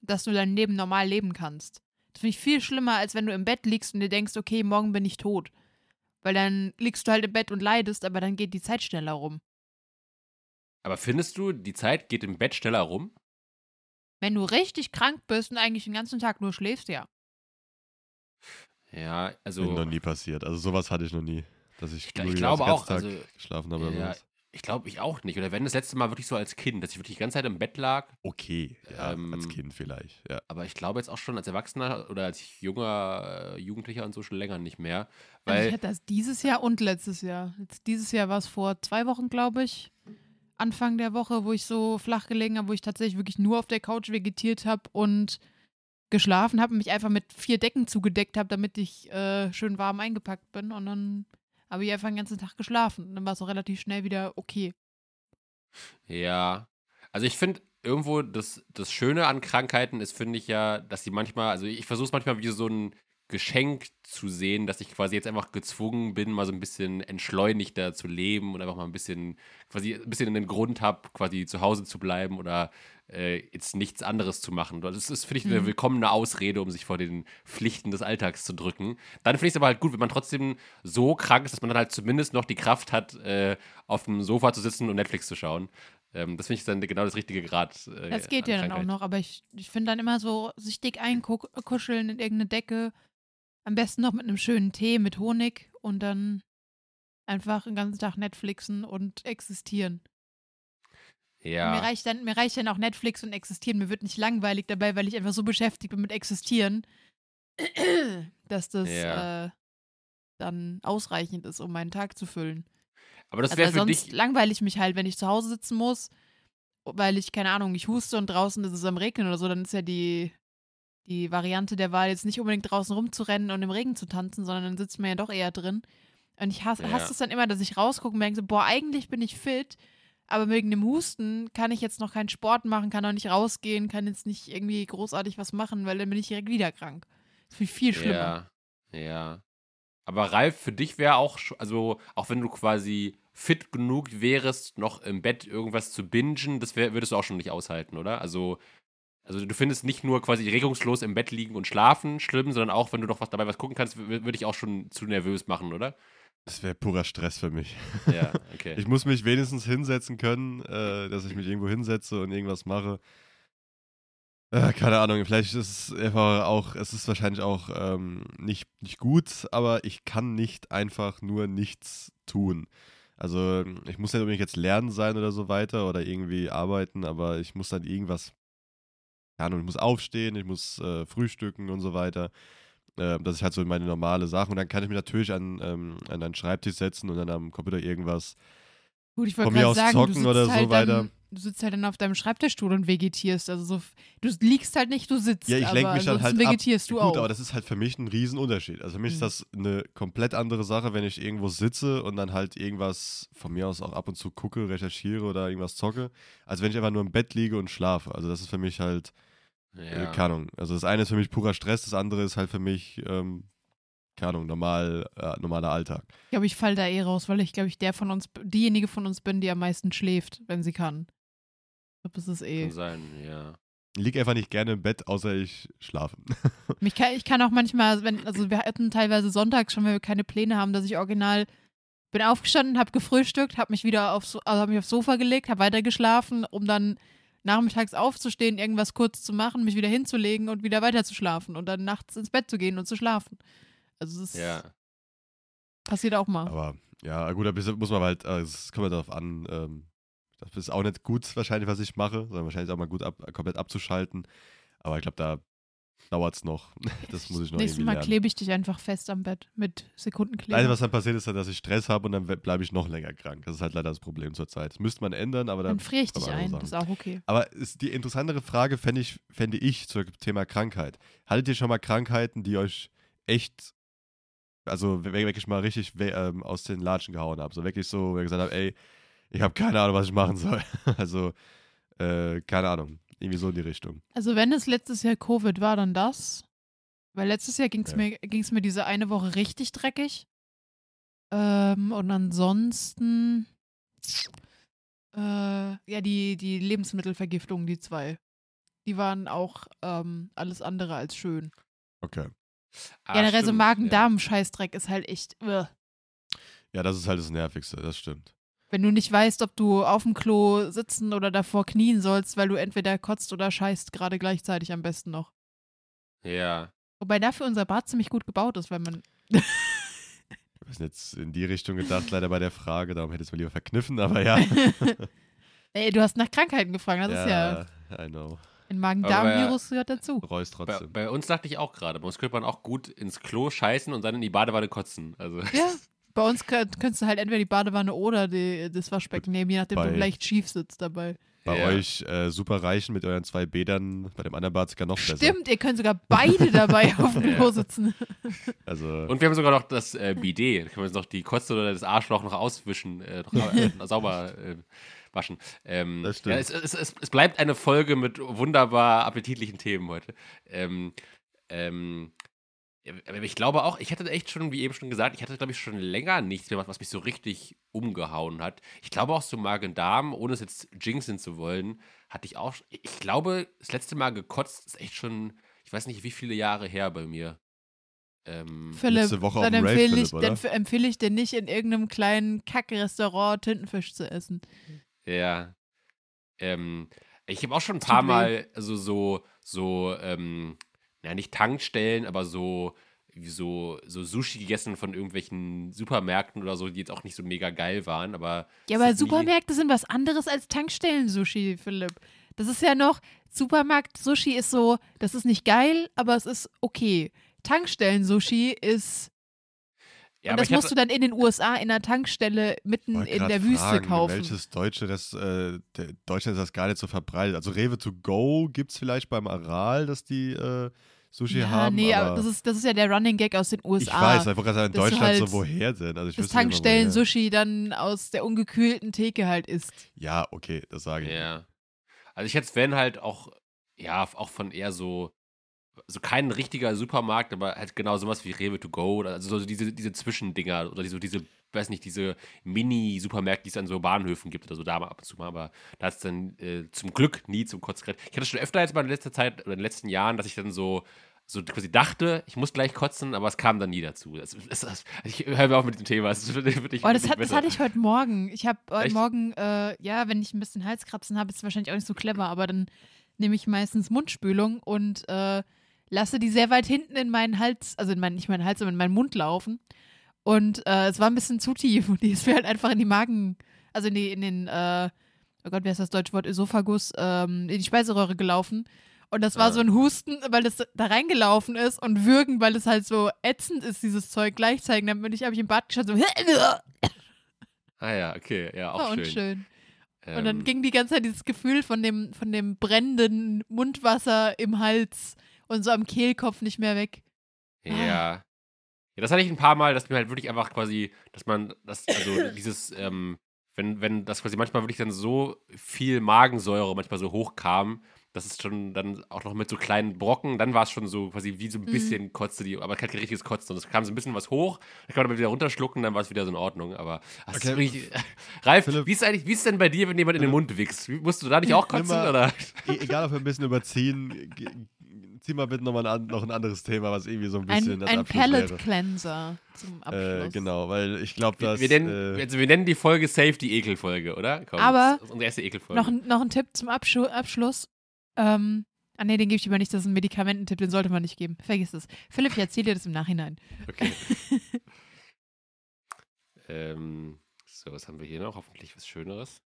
dass du dein Leben normal leben kannst. Das finde ich viel schlimmer, als wenn du im Bett liegst und dir denkst, okay, morgen bin ich tot. Weil dann liegst du halt im Bett und leidest, aber dann geht die Zeit schneller rum. aber findest du, die Zeit geht im Bett schneller rum? Wenn du richtig krank bist und eigentlich den ganzen Tag nur schläfst, ja. Ja, Mir also. noch nie passiert. Also sowas hatte ich noch nie. Dass ich, ich den glaube ganzen auch, Tag also, geschlafen habe oder ja. Ich glaube ich auch nicht. Oder wenn das letzte Mal wirklich so als Kind, dass ich wirklich die ganze Zeit im Bett lag. Okay, ja, Ähm, als Kind vielleicht, ja. Aber ich glaube jetzt auch schon als Erwachsener oder als junger äh, Jugendlicher und so schon länger nicht mehr. Also Weil ich hatte das dieses Jahr und letztes Jahr. Jetzt dieses Jahr war es vor zwei Wochen, glaube ich. Anfang der Woche, wo ich so flach gelegen habe, wo ich tatsächlich wirklich nur auf der Couch vegetiert habe und geschlafen habe und mich einfach mit vier Decken zugedeckt habe, damit ich äh, schön warm eingepackt bin. Und dann habe ich einfach den ganzen Tag geschlafen. Und dann war es auch relativ schnell wieder okay. Ja. Also ich finde irgendwo das, das Schöne an Krankheiten ist, finde ich ja, dass sie manchmal, also ich versuche es manchmal wie so ein Geschenk zu sehen, dass ich quasi jetzt einfach gezwungen bin, mal so ein bisschen entschleunigter zu leben und einfach mal ein bisschen, quasi ein bisschen einen Grund habe, quasi zu Hause zu bleiben oder äh, jetzt nichts anderes zu machen. Das ist, finde ich, eine Mhm. willkommene Ausrede, um sich vor den Pflichten des Alltags zu drücken. Dann finde ich es aber halt gut, wenn man trotzdem so krank ist, dass man dann halt zumindest noch die Kraft hat, äh, auf dem Sofa zu sitzen und Netflix zu schauen. Ähm, das finde ich dann genau das richtige Grad. Äh, Das geht ja dann auch noch, aber ich, ich finde dann immer so, sich dick einkuscheln in irgendeine Decke. Am besten noch mit einem schönen Tee mit Honig und dann einfach den ganzen Tag Netflixen und existieren. Mir, Ja. reicht dann, mir reicht dann auch Netflix und existieren. Mir wird nicht langweilig dabei, weil ich einfach so beschäftigt bin mit existieren, dass das Ja. äh, dann ausreichend ist, um meinen Tag zu füllen. Aber das Also wäre weil für sonst dich. langweile ich mich halt, wenn ich zu Hause sitzen muss, weil ich, keine Ahnung, ich huste und draußen ist es am Regnen oder so, dann ist ja die, die Variante der Wahl, jetzt nicht unbedingt draußen rumzurennen und im Regen zu tanzen, sondern dann sitzt man ja doch eher drin. Und ich hasse, Ja. hasse es dann immer, dass ich rausgucke und denke so, boah, eigentlich bin ich fit, aber wegen dem Husten kann ich jetzt noch keinen Sport machen, kann auch nicht rausgehen, kann jetzt nicht irgendwie großartig was machen, weil dann bin ich direkt wieder krank. Das finde ich viel schlimmer. Ja. Ja. Aber Ralf, für dich wäre auch, also auch wenn du quasi fit genug wärest, noch im Bett irgendwas zu bingen, das wär, würdest du auch schon nicht aushalten, oder? Also, also du findest nicht nur quasi regungslos im Bett liegen und schlafen schlimm, sondern auch, wenn du noch was dabei was gucken kannst, wür- würde ich auch schon zu nervös machen, oder? Das wäre purer Stress für mich. Ja, okay. Ich muss mich wenigstens hinsetzen können, äh, dass ich mich irgendwo hinsetze und irgendwas mache. Äh, keine Ahnung, vielleicht ist es einfach auch, es ist wahrscheinlich auch ähm, nicht, nicht gut, aber ich kann nicht einfach nur nichts tun. Also ich muss nicht unbedingt jetzt lernen sein oder so weiter oder irgendwie arbeiten, aber ich muss dann irgendwas, keine Ahnung, ich muss aufstehen, ich muss äh, frühstücken und so weiter. Äh, das ist halt so meine normale Sache. Und dann kann ich mich natürlich an, ähm, an einen Schreibtisch setzen und dann am Computer irgendwas Gut, ich Von mir aus sagen, zocken oder so halt weiter. Dann, du sitzt halt dann auf deinem Schreibtischstuhl und vegetierst. Also so, du liegst halt nicht, du sitzt. Ja, ich lenke mich dann halt ansonsten ab. vegetierst du Gut, auch. aber das ist halt für mich ein Riesenunterschied. Also für mich ist Mhm. das eine komplett andere Sache, wenn ich irgendwo sitze und dann halt irgendwas von mir aus auch ab und zu gucke, recherchiere oder irgendwas zocke, als wenn ich einfach nur im Bett liege und schlafe. Also das ist für mich halt, ja. keine Ahnung. Also das eine ist für mich purer Stress, das andere ist halt für mich, ähm, keine Ahnung, normal, äh, normaler Alltag. Ich glaube, ich fall da eh raus, weil ich, glaube ich, der von uns, diejenige von uns bin, die am meisten schläft, wenn sie kann. Ich glaube, das ist eh. Kann sein, ja. Ich liege einfach nicht gerne im Bett, außer ich schlafe. Mich kann, ich kann auch manchmal, wenn, also wir hatten teilweise sonntags schon, wenn wir keine Pläne haben, dass ich original bin aufgestanden, habe gefrühstückt, habe mich wieder aufs, also hab mich aufs Sofa gelegt, habe weiter geschlafen, um dann nachmittags aufzustehen, irgendwas kurz zu machen, mich wieder hinzulegen und wieder weiter zu schlafen und dann nachts ins Bett zu gehen und zu schlafen. Also das Ja. passiert auch mal. Aber ja, gut, da muss man halt, äh, es kommt ja darauf an, ähm, das ist auch nicht gut wahrscheinlich, was ich mache, sondern wahrscheinlich auch mal gut ab, komplett abzuschalten. Aber ich glaube, da dauert es noch. Das muss ich noch Nächstes Mal lernen. klebe ich dich einfach fest am Bett mit Sekundenkleber. Leider, was dann passiert, ist, dann, dass ich Stress habe und dann bleibe ich noch länger krank. Das ist halt leider das Problem zurzeit. Das müsste man ändern, aber dann dann. friere ich dich ein, das ist auch okay. Aber ist die interessantere Frage fände ich, fände ich zum Thema Krankheit. Hattet ihr schon mal Krankheiten, die euch echt, also wir- wirklich mal richtig ähm, aus den Latschen gehauen haben? So wirklich so, wo ihr gesagt habt, ey, ich habe keine Ahnung, was ich machen soll. Also, äh, keine Ahnung. Irgendwie so in die Richtung. Also wenn es letztes Jahr Covid war, dann das. Weil letztes Jahr ging es Ja. mir, ging's mir diese eine Woche richtig dreckig. Ähm, und ansonsten, äh, ja, die, die Lebensmittelvergiftung, die zwei. Die waren auch ähm, alles andere als schön. Okay. Ah, Generell so stimmt, ja. Magen-Darm-Scheißdreck ist halt echt. Ugh. Ja, das ist halt das Nervigste, das stimmt. Wenn du nicht weißt, ob du auf dem Klo sitzen oder davor knien sollst, weil du entweder kotzt oder scheißt, gerade gleichzeitig am besten noch. Ja. Wobei dafür unser Bad ziemlich gut gebaut ist, weil man. Wir sind jetzt in die Richtung gedacht, leider bei der Frage, darum hätte ich es mir lieber verkniffen, aber ja. Ey, du hast nach Krankheiten gefragt, das ist ja. I know. Ein Magen-Darm-Virus gehört dazu. Reus Bei, trotzdem. bei uns dachte ich auch gerade, bei uns könnte man auch gut ins Klo scheißen und dann in die Badewanne kotzen. Also, Ja. Bei uns könnt, könntest du halt entweder die Badewanne oder die, das Waschbecken nehmen, je nachdem, Bei- du leicht schief sitzt dabei. Bei Ja. euch äh, super reichen mit euren zwei Bädern, bei dem anderen Bad sogar noch besser. Stimmt, ihr könnt sogar beide dabei auf dem Klo sitzen. Also, Und wir haben sogar noch das äh, Bidet. Da können wir uns noch die Kotze oder das Arschloch noch auswischen, äh, noch, äh, sauber äh, waschen. Ähm, Das stimmt. Ja, es, es, es, es bleibt eine Folge mit wunderbar appetitlichen Themen heute. Ähm, ähm, aber ich glaube auch, ich hatte echt schon, wie eben schon gesagt, ich hatte, glaube ich, schon länger nichts mehr, was, mich so richtig umgehauen hat. Ich glaube auch so Magen-Darm, ohne es jetzt jinxen zu wollen, hatte ich auch, ich glaube, das letzte Mal gekotzt ist echt schon, ich weiß nicht, wie viele Jahre her bei mir. Ähm, Philipp, Letzte Woche auf dann dem Rave, empfehle Philipp, ich, oder? dann empfehle ich dir nicht, in irgendeinem kleinen Kackrestaurant Tintenfisch zu essen. Ja. Ähm, ich habe auch schon ein paar. Mal also so, so, ähm, ja, nicht Tankstellen, aber so, wie so, so Sushi gegessen von irgendwelchen Supermärkten oder so, die jetzt auch nicht so mega geil waren, aber. Ja, aber Supermärkte sind was anderes als Tankstellen-Sushi, Philipp. Das ist ja noch, Supermarkt-Sushi ist so, das ist nicht geil, aber es ist okay. Tankstellen-Sushi ist, Ja, und das musst hatte, du dann in den USA in einer Tankstelle mitten in der Wüste fragen, kaufen. Welches Deutsche, das, äh, der, Deutschland ist das gar nicht so verbreitet. Also Rewe to go gibt es vielleicht beim Aral, dass die äh, Sushi ja, haben. nee, aber das ist, das ist ja der Running Gag aus den USA. ich weiß, wollte gerade in Das Deutschland halt so woher denn? Also ich das. Tankstellen-Sushi dann aus der ungekühlten Theke halt ist. Ja, okay, das sage ich. ja. Also ich hätte es, wenn halt auch, ja, auch von eher so, so kein richtiger Supermarkt, aber halt genau sowas wie Rewe to go oder also so diese, diese Zwischendinger oder so diese, weiß nicht, diese Mini-Supermärkte, die es an so Bahnhöfen gibt oder so, da mal ab und zu mal, aber da ist dann äh, zum Glück nie zum Kotzgerät. Ich hatte schon öfter jetzt mal in letzter Zeit oder in den letzten Jahren, dass ich dann so so quasi dachte, ich muss gleich kotzen, aber es kam dann nie dazu. Das, das, das, ich höre mir auf mit dem Thema. Es wird, wird nicht, Oh, das, hat, das hatte ich heute Morgen. Ich habe heute Echt? Morgen, äh, ja, wenn ich ein bisschen Halskratzen habe, ist es wahrscheinlich auch nicht so clever, aber dann nehme ich meistens Mundspülung und äh, lasse die sehr weit hinten in meinen Hals, also in meinen, nicht meinen Hals, sondern in meinen Mund laufen. Und äh, es war ein bisschen zu tief und die ist mir halt einfach in die Magen, also in, die, in den, äh, oh Gott, wie heißt das deutsche Wort, Esophagus, ähm, in die Speiseröhre gelaufen. Und das war Ah. so ein Husten, weil das da reingelaufen ist und Würgen, weil es halt so ätzend ist, dieses Zeug gleichzeitig. Dann bin ich, habe ich im Bad geschaut, so, Ah ja, okay, ja, auch war schön. unschön. Und dann Ähm, ging die ganze Zeit dieses Gefühl von dem, von dem brennenden Mundwasser im Hals und so am Kehlkopf nicht mehr weg. Ja. Ja, das hatte ich ein paar Mal, dass mir halt wirklich einfach quasi, dass man, das, also dieses, ähm, wenn, wenn das quasi manchmal wirklich dann so viel Magensäure manchmal so hochkam, dass es schon dann auch noch mit so kleinen Brocken, dann war es schon so quasi wie so ein Mhm. bisschen kotzte die, aber kein richtiges Kotzen. Und es kam so ein bisschen was hoch, dann kann man aber wieder runterschlucken, dann war es wieder so in Ordnung. Aber das Okay. ist wirklich, Ralf, Philipp. wie ist eigentlich, wie ist denn bei dir, wenn jemand in den Mund wächst? Wie- Musst du da nicht auch kotzen? Immer- Oder? E egal, ob wir ein bisschen überziehen, zieh mal bitte nochmal ein, noch ein anderes Thema, was irgendwie so ein bisschen Ein, das ein Abschluss Palate wäre. Cleanser zum Abschluss. Äh, genau, weil ich glaube, Wir, dass. wir, nennen, äh, also wir nennen die Folge Safe die Ekelfolge, oder? Komm, Aber das ist unsere erste Ekelfolge. Noch, ein- noch ein Tipp zum Abschu Abschluss. Ähm, ah nee, den gebe ich lieber nicht. Das ist ein Medikamententipp, den sollte man nicht geben. Vergiss es. Philipp, ich erzähle dir das im Nachhinein. Okay. ähm, so, was haben wir hier noch? Hoffentlich was Schöneres.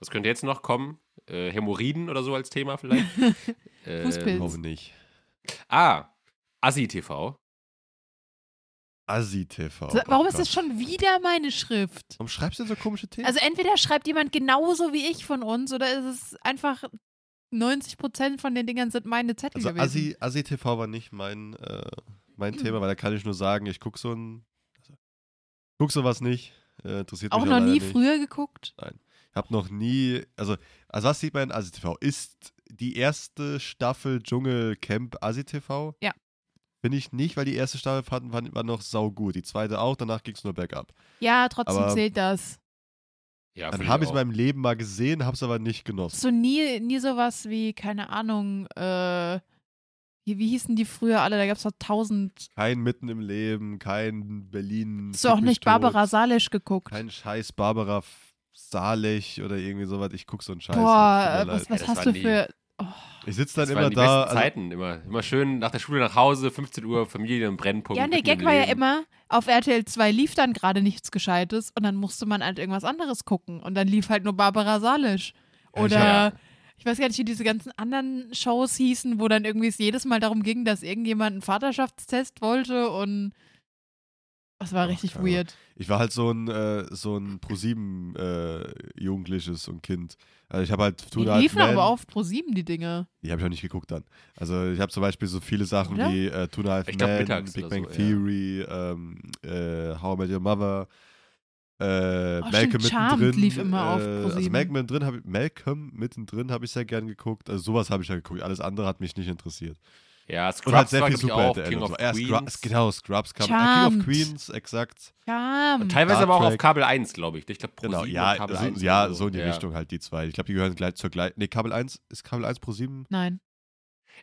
Was könnte jetzt noch kommen? Äh, Hämorrhoiden oder so als Thema vielleicht? Fußpilz. ähm, hoffe nicht. ah, Assi-TV. Assi-TV. So, Warum oh ist das schon wieder meine Schrift? Warum schreibst du so komische Themen? Also entweder schreibt jemand genauso wie ich von uns oder ist es einfach 90% von den Dingern sind meine Zettel Also gewesen. Assi, Assi TV war nicht mein, äh, mein Thema, weil da kann ich nur sagen, ich gucke so ein. Also, guck sowas nicht. Äh, interessiert Auch mich noch nie nicht. früher geguckt? Ich habe noch nie. Also, also was sieht man in Assi TV? Ist die erste Staffel Dschungelcamp Assi TV? Ja. Finde ich nicht, weil die erste Staffel fand, war, war noch saugut. Die zweite auch, danach ging es nur bergab. Ja, trotzdem Aber- zählt das. Ja, Dann habe ich es in meinem Leben mal gesehen, habe es aber nicht genossen. So nie, nie sowas wie, keine Ahnung, äh, wie, wie hießen die früher alle? Da gab es doch tausend. Kein Mitten im Leben, kein Berlin. Hast du auch nicht Barbara Salisch geguckt? Kein Scheiß Barbara Salech oder irgendwie sowas. Ich guck so einen Scheiß. Boah, was, was hast du die- für. Ich sitze dann Das immer waren die da. besten Also, Zeiten immer. Immer schön nach der Schule nach Hause, 15 Uhr, Familie im Brennpunkt. Ja, der mitten im Gag war ja immer, auf RTL 2 lief dann gerade nichts Gescheites und dann musste man halt irgendwas anderes gucken. Und dann lief halt nur Barbara Salisch. Ja, Oder hab- ich weiß gar nicht, wie diese ganzen anderen Shows hießen, wo dann irgendwie es jedes Mal darum ging, dass irgendjemand einen Vaterschaftstest wollte und das war Ach, richtig weird. ich war halt so ein, äh, so ein ProSieben äh, Jugendliches und Kind. Also ich habe halt Die liefen Men- aber auf Pro 7 die Dinge. Die habe ich auch nicht geguckt dann. Also ich habe zum Beispiel so viele Sachen Oder? wie äh, Two and a Half Ich glaub, Big Bang so, ja. Theory, ähm, äh, How I Met Your Mother, äh, Oh, Malcolm mittendrin. lief immer auf äh, also ProSieben. Malcolm mittendrin habe ich, Malcolm mittendrin habe ich sehr gern geguckt. Also sowas habe ich ja geguckt. Alles andere hat mich nicht interessiert. Ja, Und Scrubs halt sehr war, viel glaub ich, auch Super King of so. Ja, Queens. Scrubs, genau, Scrubs kam. Äh, King of Charmed. Queens, exakt. Ja, Und teilweise Star aber auch auf Trek. Kabel 1, glaube ich. Ich glaube, Pro Genau, 7 ja, und Kabel so, 1 ja, so in die ja. Richtung halt die zwei. Ich glaube, die gehören gleich zur gleichen. Nee, Kabel 1, ist Kabel 1 pro 7? nein.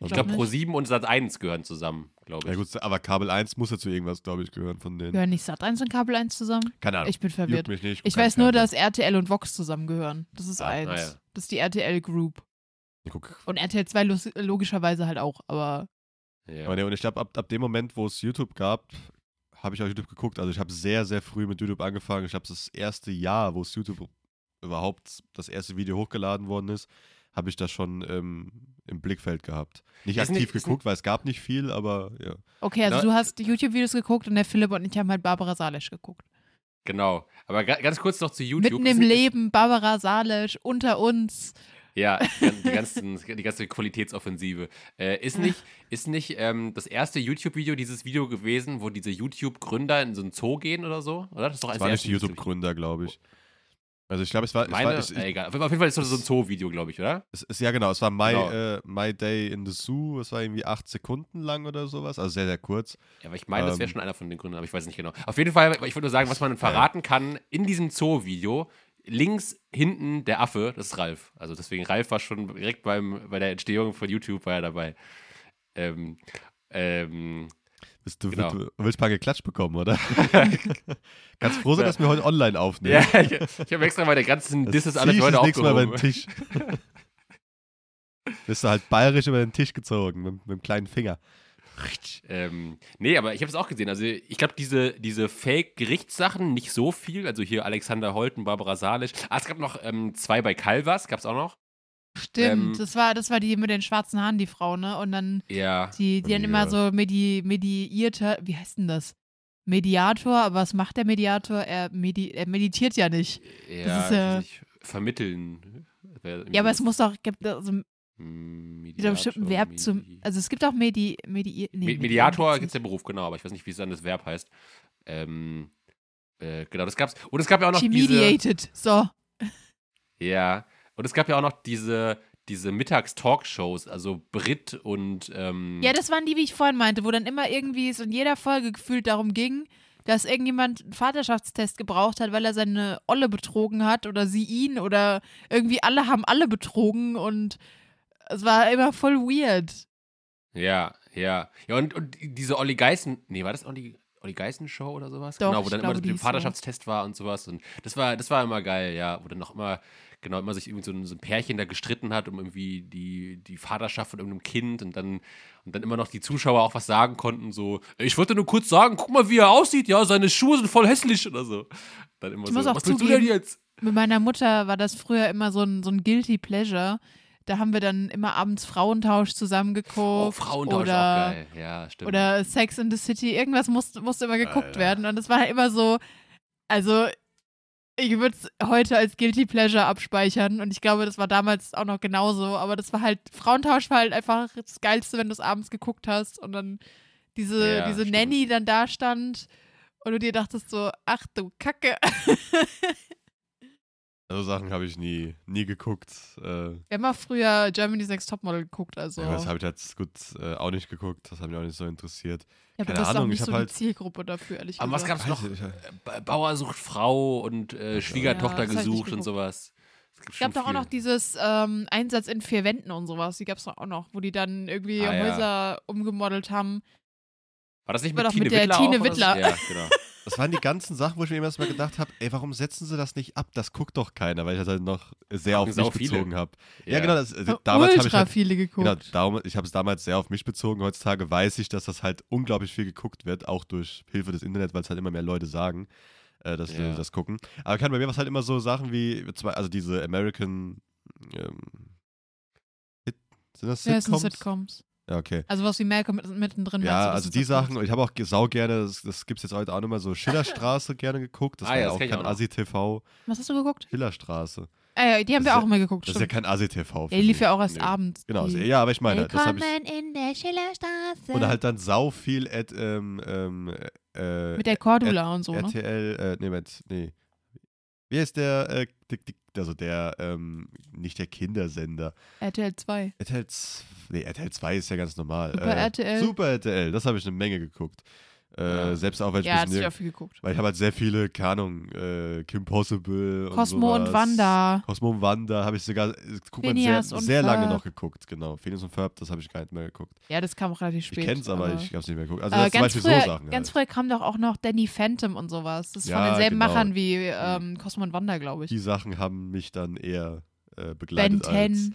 Ich glaub glaube, Pro nicht. 7 und Sat 1 gehören zusammen, glaube ich. Ja gut, aber Kabel 1 muss ja zu irgendwas, glaube ich, gehören von denen. Gehören nicht Sat 1 und Kabel 1 zusammen? Keine Ahnung. Ich bin verwirrt. Juckt mich nicht. Ich weiß nur, dass RTL und Vox zusammengehören. Das ist Ah, eins. ah ja. Das ist die RTL Group. Ich guck, Und RTL 2 lus- logischerweise halt auch, aber Ja. Aber nee, und ich glaube, ab, ab dem Moment, wo es YouTube gab, habe ich auch YouTube geguckt. Also ich habe sehr, sehr früh mit YouTube angefangen. Ich habe das erste Jahr, wo es YouTube überhaupt das erste Video hochgeladen worden ist, habe ich das schon ähm, im Blickfeld gehabt. Nicht Ist aktiv nicht- geguckt, weil es gab nicht viel, aber ja. okay, also Na- du hast YouTube-Videos geguckt und der Philipp und ich haben halt Barbara Salisch geguckt. Genau. Aber ga ganz kurz noch zu YouTube. Mitten im Leben, Barbara Salisch, unter uns. Ja, die, ganzen, die ganze Qualitätsoffensive. Äh, ist nicht, ist nicht ähm, das erste YouTube-Video dieses Video gewesen, wo diese YouTube-Gründer in so einen Zoo gehen oder so? Oder? Das ist doch Das war nicht die YouTube-Gründer, glaube ich. Also ich glaube, es war, es Meine, war es, äh, egal. Auf jeden Fall ist das so ein Zoo-Video, glaube ich, oder? es, es, ja genau, es war My, Genau. äh, My Day in the Zoo, es war irgendwie acht Sekunden lang oder sowas, also sehr, sehr kurz. Ja, aber ich meine, das wäre Ähm. schon einer von den Gründern, aber ich weiß nicht genau. Auf jeden Fall, ich wollte nur sagen, was man verraten kann in diesem Zoo-Video. Links hinten der Affe, das ist Ralf. Also deswegen, Ralf war schon direkt beim, bei der Entstehung von YouTube war er dabei. Ähm, ähm, Bist du, Genau. du willst ein paar geklatscht bekommen, oder? Ganz froh sein, dass wir heute online aufnehmen. ja, ich, ich habe extra meine ganzen Das Disses alle zieh für ich heute nächste Mal über den aufgehoben. Tisch. Bist du halt bayerisch über den Tisch gezogen, mit, mit dem kleinen Finger. Ähm, nee, aber ich habe es auch gesehen. Also ich glaube, diese, diese Fake-Gerichtssachen nicht so viel. Also hier Alexander Holten, Barbara Salisch. Ah, es gab noch ähm, zwei bei Calvas, gab es auch noch. Stimmt, Ähm, das, war, das war die mit den schwarzen Haaren, die Frau, ne? Und dann Ja. die, die dann Ja. immer so medi, mediierte, wie heißt denn das? Mediator, aber was macht der Mediator? Er, medi, er meditiert ja nicht. Ja, ist ja- nicht vermitteln. Ja, aber es das- muss doch, also Hm, wieder bestimmt ein Verb zum, also es gibt auch Medi, Medi, nee, Me- Mediator gibt's gibt es der Beruf, genau, aber ich weiß nicht, wie es dann das Verb heißt. Ähm, äh, genau, das gab's. Und es gab ja auch noch She diese. mediated, so. Ja. Und es gab ja auch noch diese, diese Mittags-Talkshows, also Brit und ähm, Ja, das waren die, wie ich vorhin meinte, wo dann immer irgendwie es in jeder Folge gefühlt darum ging, dass irgendjemand einen Vaterschaftstest gebraucht hat, weil er seine Olle betrogen hat oder sie ihn oder irgendwie alle haben alle betrogen und es war immer voll weird. Ja, ja. Ja, und, und diese Olli Geißen, nee, war das Olli, Olli Geißen Show oder sowas? Doch, genau, wo dann immer glaube, das mit die dem ist so. Vaterschaftstest war und sowas. Und das war, das war immer geil, ja. Wo dann noch immer, genau, immer sich irgendwie so ein, so ein Pärchen da gestritten hat um irgendwie die, die Vaterschaft von irgendeinem Kind und dann, und dann immer noch die Zuschauer auch was sagen konnten, so, ich wollte nur kurz sagen, guck mal, wie er aussieht, ja, seine Schuhe sind voll hässlich oder so. Dann immer Ich so, muss auch was willst du denn zugeben, jetzt? Mit meiner Mutter war das früher immer so ein, so ein Guilty Pleasure. Da haben wir dann immer abends Frauentausch zusammen geguckt. Oh, Frauentausch oder, auch geil. Ja, stimmt. Oder Sex in the City. Irgendwas musste, musste immer geguckt Alter. werden. Und es war immer so, also ich würde es heute als Guilty Pleasure abspeichern. Und ich glaube, das war damals auch noch genauso. Aber das war halt, Frauentausch war halt einfach das Geilste, wenn du es abends geguckt hast. Und dann diese, Ja, diese stimmt. Nanny dann da stand. Und du dir dachtest so, ach du Kacke. Also Sachen habe ich nie, nie geguckt. Äh, Wir haben auch früher Germany's Next Topmodel geguckt, also. ja, das habe ich jetzt gut äh, auch nicht geguckt. Das hat mich auch nicht so interessiert. ja, aber keine das ist auch Ahnung, nicht ich so hab die halt- Zielgruppe dafür, ehrlich Aber was gesagt. gab's noch? Weiß ich nicht. Äh, Ba- Bauer sucht Frau und äh, Schwiegertochter Ja, gesucht und sowas. Es Es gab doch auch noch dieses ähm, Einsatz in vier Wänden und sowas. Die gab es doch auch noch, wo die dann irgendwie Ah, ja. Häuser umgemodelt haben. War das nicht war mit doch Tine mit der Wittler Tine auch, so? Wittler. Ja, genau. Das waren die ganzen Sachen, wo ich mir immer erstmal gedacht habe, ey, warum setzen sie das nicht ab? Das guckt doch keiner, weil ich das halt noch sehr auf mich viele. bezogen habe. Ja. genau, das, äh, damals habe ich halt, viele geguckt. genau, darum, ich habe es damals sehr auf mich bezogen. Heutzutage weiß ich, dass das halt unglaublich viel geguckt wird, auch durch Hilfe des Internets, weil es halt immer mehr Leute sagen, äh, dass sie Ja. das gucken. Aber kann bei mir was halt immer so Sachen wie, zwei- also diese American ähm, sind das ja, es sind Sitcoms? Ja, okay. Also was wie Malcolm mit, mittendrin Ja, also die. Sachen, ich habe auch sau gerne, das, das gibt es jetzt heute auch nochmal so Schillerstraße gerne geguckt. Das Ah war ja, ja das auch kein. Asi-TV. Was hast du geguckt? Schillerstraße. Ah, ja, die haben Das wir ist auch ja- immer geguckt, Das ist ja stimmt. kein Asi-TV. Ja, die lief ja auch erst Nö. abends. Genau, die. ja, aber ich meine, das habe ich. in der Schillerstraße. Und halt dann sau viel Ad, ähm, ähm, äh, Mit der Cordula und so, ne? RTL, äh, nee, Moment, nee. Wie heißt der, äh, die, die, also der, ähm, nicht der Kindersender. RTL 2. RTL, nee, RTL 2 ist ja ganz normal. Super äh, RTL. Super RTL, das habe ich eine Menge geguckt. Äh, Ja. Selbst auch, weil ich Ja, bisschen sich auch viel geguckt. Weil ich habe halt sehr viele, keine Ahnung, äh, Kim Possible und Cosmo und sowas. Wanda. Cosmo und Wanda habe ich sogar, äh, guck mal, sehr, und sehr lange noch geguckt, genau. Phineas und Ferb, das habe ich gar nicht mehr geguckt. Ja, das kam auch relativ spät. ich kenne es, aber, ich habe es nicht mehr geguckt. Also äh, das zum ganz, Beispiel früher, so Sachen ganz halt. früher kam doch auch noch Danny Phantom und sowas. Das ist von Ja, denselben genau. Machern wie ähm, Cosmo und Wanda, glaube ich. Die Sachen haben mich dann eher äh, Ben begleitet 10. als...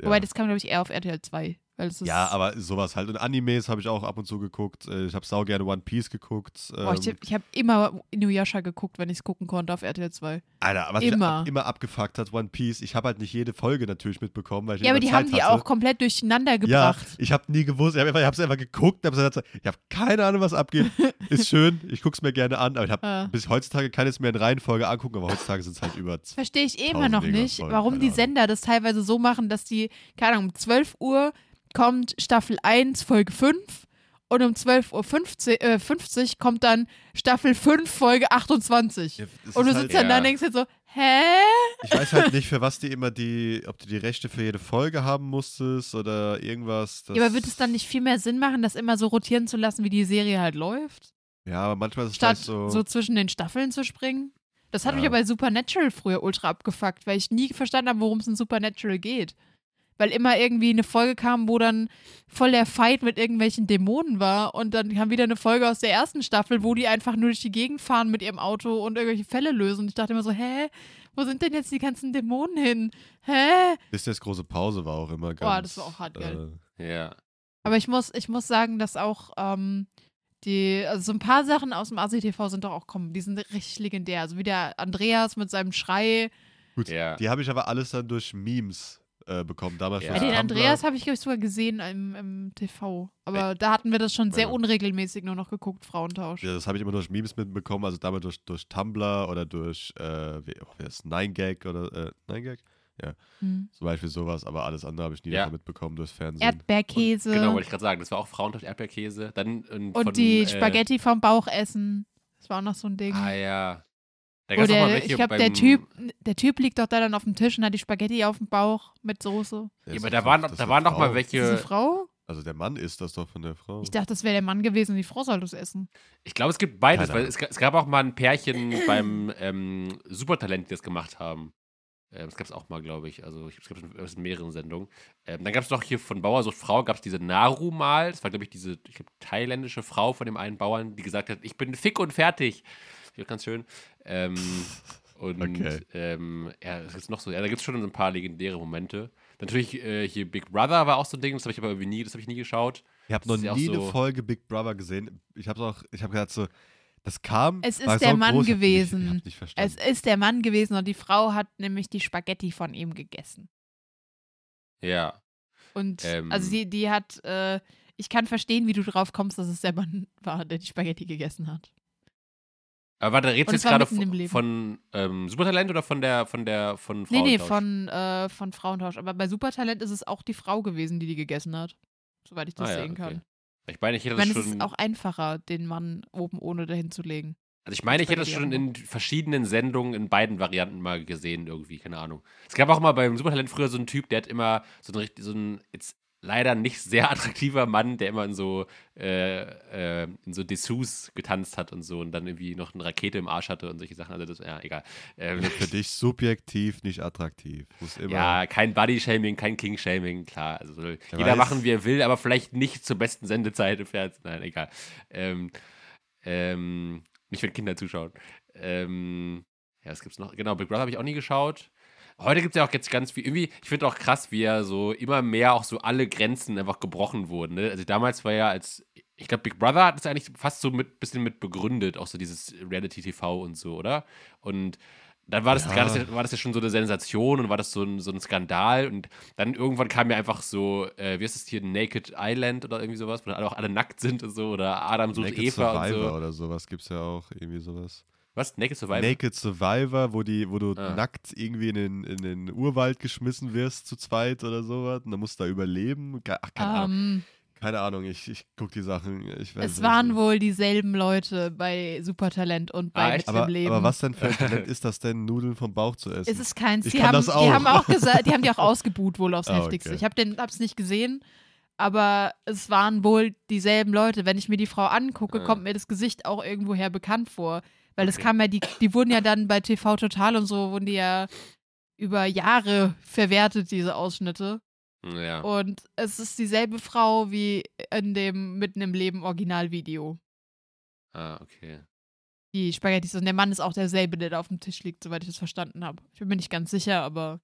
Ja. Wobei, das kam, glaube ich, eher auf RTL 2. Ja, aber sowas halt. Und Animes habe ich auch ab und zu geguckt. Äh, Ich habe sau gerne One Piece geguckt. Boah, ich Ähm, habe immer Inuyasha geguckt, wenn ich es gucken konnte auf RTL 2. Alter, was immer. mich ab, immer abgefuckt hat, One Piece. Ich habe halt nicht jede Folge natürlich mitbekommen, weil ich Ja, aber die Zeit haben die hatte. auch komplett durcheinander Ja, gebracht. ich habe nie gewusst, ich habe es einfach geguckt, hab gesagt, ich habe keine Ahnung, was abgeht. Ist schön, ich gucke es mir gerne an, aber ich habe Ja. bis heutzutage kann ich es mir in Reihenfolge angucken, aber heutzutage sind es halt über Verstehe ich immer noch nicht, warum keine die. Sender das teilweise so machen, dass die, keine Ahnung, um 12 Uhr kommt Staffel 1, Folge 5 und um 12.50 Uhr 50, äh, 50 kommt dann Staffel 5, Folge 28. Ja, es und du halt, sitzt dann da ja. und denkst halt so, hä? Ich weiß halt nicht, für was die immer die, ob du die Rechte für jede Folge haben musstest oder irgendwas. Ja, aber wird es dann nicht viel mehr Sinn machen, das immer so rotieren zu lassen, wie die Serie halt läuft? Ja, aber manchmal ist es Statt vielleicht so. so, zwischen den Staffeln zu springen? Das hat Ja. mich aber bei Supernatural früher ultra abgefuckt, weil ich nie verstanden habe, worum es in Supernatural geht. Weil immer irgendwie eine Folge kam, wo dann voll der Fight mit irgendwelchen Dämonen war und dann kam wieder eine Folge aus der ersten Staffel, wo die einfach nur durch die Gegend fahren mit ihrem Auto und irgendwelche Fälle lösen. Und ich dachte immer so, hä? Wo sind denn jetzt die ganzen Dämonen hin? Hä? Disneys große Pause war auch immer ganz. Boah, das war auch hart, gell? Ja. Aber ich muss, ich muss sagen, dass auch ähm, die, also so ein paar Sachen aus dem ASI-TV sind doch auch kommen, die sind richtig legendär. Also wie der Andreas mit seinem Schrei. Gut, Ja. die habe ich aber alles dann durch Memes äh, bekommen. Damals Ja. Ja, den. Andreas habe ich, glaube ich, sogar gesehen im, im TV. Aber da hatten wir das schon sehr Ja. unregelmäßig nur noch geguckt, Frauentausch. Ja, das habe ich immer durch Memes mitbekommen, also damit durch, durch Tumblr oder durch, äh, wie, oh, wer ist 9gag oder, äh, 9gag? Hm. Zum Beispiel sowas, aber alles andere habe ich nie Ja. davon mitbekommen durchs Fernsehen. Erdbeerkäse Genau, wollte ich gerade sagen. Das war auch Frauentausch Erdbeerkäse. Dann, und und von, die äh, Spaghetti vom Bauch essen. Das war auch noch so ein Ding. Ah ja. Da gab's der, welche ich glaube, der Typ, der Typ liegt doch da dann auf dem Tisch und hat die Spaghetti auf dem Bauch mit Soße. Ja, ist aber doch- da waren, doch- da doch waren doch Frau. mal Ist das welche. eine Frau? Also der Mann ist das doch von der Frau. Ich dachte, das wäre der Mann gewesen und die Frau soll das essen. Ich glaube, es gibt beides, weil es, es gab auch mal ein Pärchen beim ähm, Supertalent, die das gemacht haben. Ähm, das gab es auch mal, glaube ich. Also ich- es gab es in mehreren Sendungen. Ähm, dann gab es noch hier von Bauersucht Frau, gab es diese Naru mal. Das war, glaube ich, diese ich glaub, thailändische Frau von dem einen Bauern, die gesagt hat, ich bin fick und fertig. Ganz schön. Ähm, und Okay. ähm, ja, das ist noch so. Ja, da gibt es schon ein paar legendäre Momente. Natürlich äh, hier Big Brother war auch so ein Ding, das habe ich aber irgendwie nie, das habe ich nie geschaut. Ich habe noch nie so- eine Folge Big Brother gesehen. Ich habe auch, ich habe gedacht so, das kam. Es ist war der so Mann groß, ich gewesen. Ich hab's nicht verstanden. Es ist der Mann gewesen und die Frau hat nämlich die Spaghetti von ihm gegessen. Ja. Und Ähm. also die, die hat, äh, ich kann verstehen, wie du drauf kommst, dass es der Mann war, der die Spaghetti gegessen hat. Aber warte, redest du es jetzt gerade von, von ähm, Supertalent oder von der von der von Nee, nee, Frauentausch? von, äh, von Frauentausch. Aber bei Supertalent ist es auch die Frau gewesen, die die gegessen hat. Soweit ich das Ah ja, sehen kann. okay. Ich meine, ich hätte Ich das meine, es schon. ist auch einfacher, den Mann oben ohne dahin zu legen. Also ich meine, ich hätte das schon in verschiedenen Sendungen in beiden Varianten mal gesehen, irgendwie, keine Ahnung. Es gab auch mal beim Supertalent früher so einen Typ, der hat immer so einen, so einen jetzt leider nicht sehr attraktiver Mann, der immer in so, äh, äh, in so Dessous getanzt hat und so und dann irgendwie noch eine Rakete im Arsch hatte und solche Sachen. Also das, ja, egal. Ähm, Für dich subjektiv nicht attraktiv. Muss immer ja, kein Body-Shaming, kein King-Shaming, klar. Also jeder weiß. machen, wie er will, aber vielleicht nicht zur besten Sendezeit im Fernsehen. Nein, egal. Ähm, ähm, nicht, wenn Kinder zuschauen. Ähm, ja, was gibt's noch? Genau, Big Brother habe ich auch nie geschaut. Heute gibt es ja auch jetzt ganz viel, irgendwie, ich finde auch krass, wie ja so immer mehr auch so alle Grenzen einfach gebrochen wurden. Ne? Also damals war ja als, ich glaube, Big Brother hat es eigentlich fast so mit bisschen mit begründet, auch so dieses Reality-TV und so, oder? Und dann war das, Ja. gerade- war das ja schon so eine Sensation und war das so ein, so ein Skandal und dann irgendwann kam ja einfach so, äh, wie heißt das hier, Naked Island oder irgendwie sowas, wo dann auch alle nackt sind und so oder Adam sucht Naked Eva und Survivor so. oder sowas gibt es ja auch, irgendwie sowas. Was? Naked Survivor? Naked Survivor, wo, die, wo du Ah. nackt irgendwie in den, in den Urwald geschmissen wirst zu zweit oder sowas und dann musst du da überleben. Ach, keine Ahnung. Ähm, Keine Ahnung, ich, ich gucke die Sachen. Ich weiß es nicht. waren wohl dieselben Leute bei Supertalent und bei Ah, Mit dem aber, Leben. aber was denn für ein Talent ist das denn, Nudeln vom Bauch zu essen? Es ist keins. Ich Die kann haben, das auch. die haben auch gesagt, die haben die auch ausgebuht wohl aufs Ah, Heftigste. okay. Ich habe den hab's nicht gesehen, aber es waren wohl dieselben Leute. Wenn ich mir die Frau angucke, Ah. kommt mir das Gesicht auch irgendwoher bekannt vor. Weil das Okay. kam ja, die, die wurden ja dann bei TV Total und so, wurden die ja über Jahre verwertet, diese Ausschnitte. Ja. Und es ist dieselbe Frau wie in dem Mitten im Leben Originalvideo. Ah, okay. Die Spaghettis. Und der Mann ist auch derselbe, der da auf dem Tisch liegt, soweit ich das verstanden habe. Ich bin mir nicht ganz sicher, aber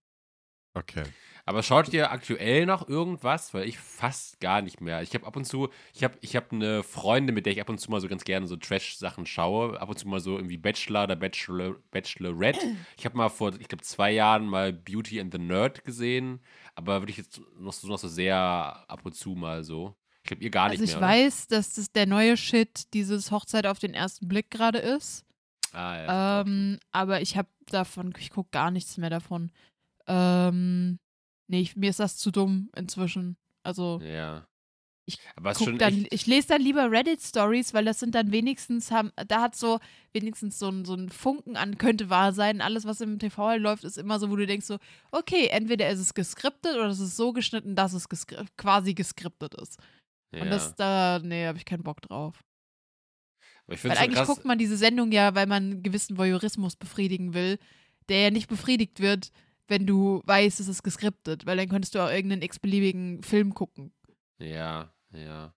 Okay. Aber schaut ihr aktuell noch irgendwas? Weil ich fast gar nicht mehr. Ich habe ab und zu, ich habe ich hab eine Freundin, mit der ich ab und zu mal so ganz gerne so Trash-Sachen schaue. Ab und zu mal so irgendwie Bachelor oder Bachelor, Bachelorette. Ich habe mal vor, ich glaube, zwei Jahren mal Beauty and the Nerd gesehen. Aber würde ich jetzt noch so, noch so sehr ab und zu mal so. Ich glaube, ihr gar nicht also ich mehr. oder? weiß, dass das der neue Shit dieses Hochzeit auf den ersten Blick gerade ist. Ah, ja, Ähm, aber ich habe davon, ich gucke gar nichts mehr davon. Ähm, nee, ich, mir ist das zu dumm inzwischen. Also ja. ich dann, ich lese dann lieber Reddit-Stories, weil das sind dann wenigstens, haben, da hat so wenigstens so ein, so ein Funken an, könnte wahr sein. Alles, was im TV halt läuft, ist immer so, wo du denkst so, okay, entweder ist es geskriptet oder es ist so geschnitten, dass es geskri quasi geskriptet ist. ja. Und das da, nee, habe ich keinen Bock drauf. Weil eigentlich krass. guckt man diese Sendung ja, weil man einen gewissen Voyeurismus befriedigen will, der ja nicht befriedigt wird, wenn du weißt, es ist geskriptet, weil dann könntest du auch irgendeinen x-beliebigen Film gucken. Ja, ja.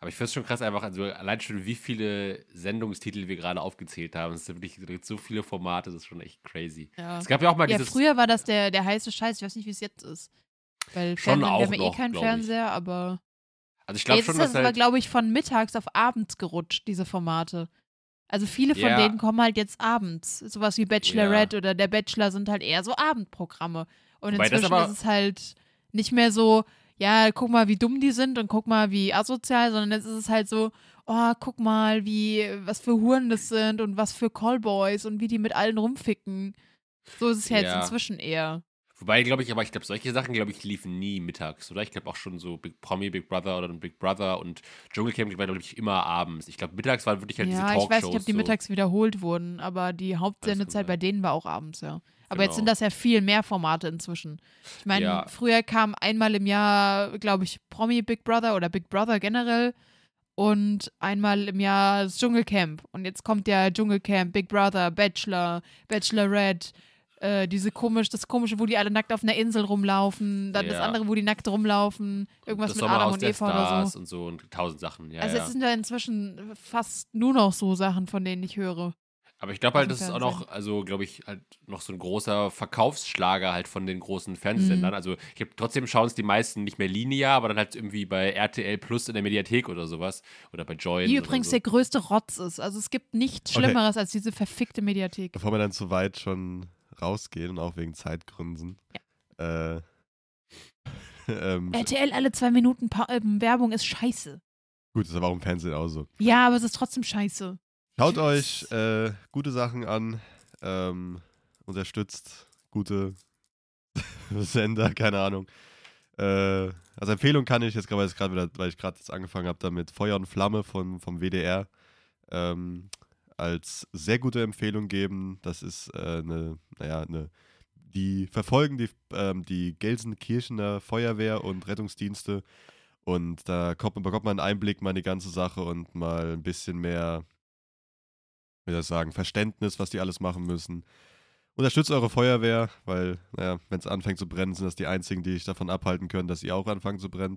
Aber ich finde es schon krass einfach, also allein schon wie viele Sendungstitel wir gerade aufgezählt haben. Es sind wirklich so viele Formate, das ist schon echt crazy. Ja, Es gab ja auch mal ja dieses. früher war das der, der heiße Scheiß, ich weiß nicht, wie es jetzt ist. Weil Schon Fernsehen, auch wir haben eh noch, keinen glaub ich. Fernseher, aber also ich glaube jetzt schon, ist das dass aber, halt. glaube ich, von mittags auf abends gerutscht, diese Formate. Also viele von Ja. denen kommen halt jetzt abends. Sowas wie Bachelorette oder der Bachelor sind halt eher so Abendprogramme. Und Wobei inzwischen ist es halt nicht mehr so, ja, guck mal, wie dumm die sind und guck mal, wie asozial, sondern jetzt ist es halt so, oh, guck mal, wie, was für Huren das sind und was für Callboys und wie die mit allen rumficken. So ist es ja, jetzt inzwischen eher. Wobei, glaube ich, aber ich glaube, solche Sachen, glaube ich, liefen nie mittags, oder? Ich glaube auch schon so Big Promi, Big Brother oder Big Brother und Dschungelcamp war, glaube ich, immer abends. Ich glaube, mittags waren wirklich halt diese ja, Talkshows. ich weiß nicht, ob die so. mittags wiederholt wurden, aber die Hauptsendezeit bei denen war auch abends, ja. Aber jetzt Genau. sind das ja viel mehr Formate inzwischen. Ich meine, Ja. früher kam einmal im Jahr, glaube ich, Promi Big Brother oder Big Brother generell und einmal im Jahr das Dschungelcamp. Und jetzt kommt ja Dschungelcamp, Big Brother, Bachelor, Bachelorette, äh, diese komisch, das komische, wo die alle nackt auf einer Insel rumlaufen, dann das Ja. andere, wo die nackt rumlaufen, irgendwas das mit Adam und Eva oder Stars so. und so und tausend Sachen. Ja, also ja. es sind ja inzwischen fast nur noch so Sachen, von denen ich höre. Aber ich glaube halt, Aus das ist auch noch, also glaube ich, halt noch so ein großer Verkaufsschlager halt von den großen Fernsehsendern. Mhm. Also ich habe trotzdem schauen es die meisten nicht mehr linear, aber dann halt irgendwie bei RTL Plus in der Mediathek oder sowas. Oder bei Join. Die oder übrigens so. der größte Rotz ist. Also es gibt nichts Okay. Schlimmeres als diese verfickte Mediathek. Bevor wir dann zu weit schon rausgehen und auch wegen Zeitgründen. Äh, ähm, RTL alle zwei Minuten pa ähm, Werbung ist scheiße. gut, ist aber auch im Fernsehen auch so. Ja, aber es ist trotzdem scheiße. Schaut euch äh, gute Sachen an, ähm, unterstützt gute Sender, keine Ahnung. Äh, also Empfehlung kann ich jetzt gerade, weil ich gerade wieder, weil ich gerade jetzt angefangen habe damit Feuer und Flamme von, vom WDR. Ähm, als sehr gute Empfehlung geben. Das ist äh, eine, naja, eine, die verfolgen die, ähm, die Gelsenkirchener Feuerwehr und Rettungsdienste. Und da kommt, bekommt man einen Einblick mal in die ganze Sache und mal ein bisschen mehr, wie soll ich sagen, Verständnis, was die alles machen müssen. Unterstützt eure Feuerwehr, weil, naja, wenn es anfängt zu brennen, sind das die einzigen, die euch davon abhalten können, dass ihr auch anfangen zu brennen.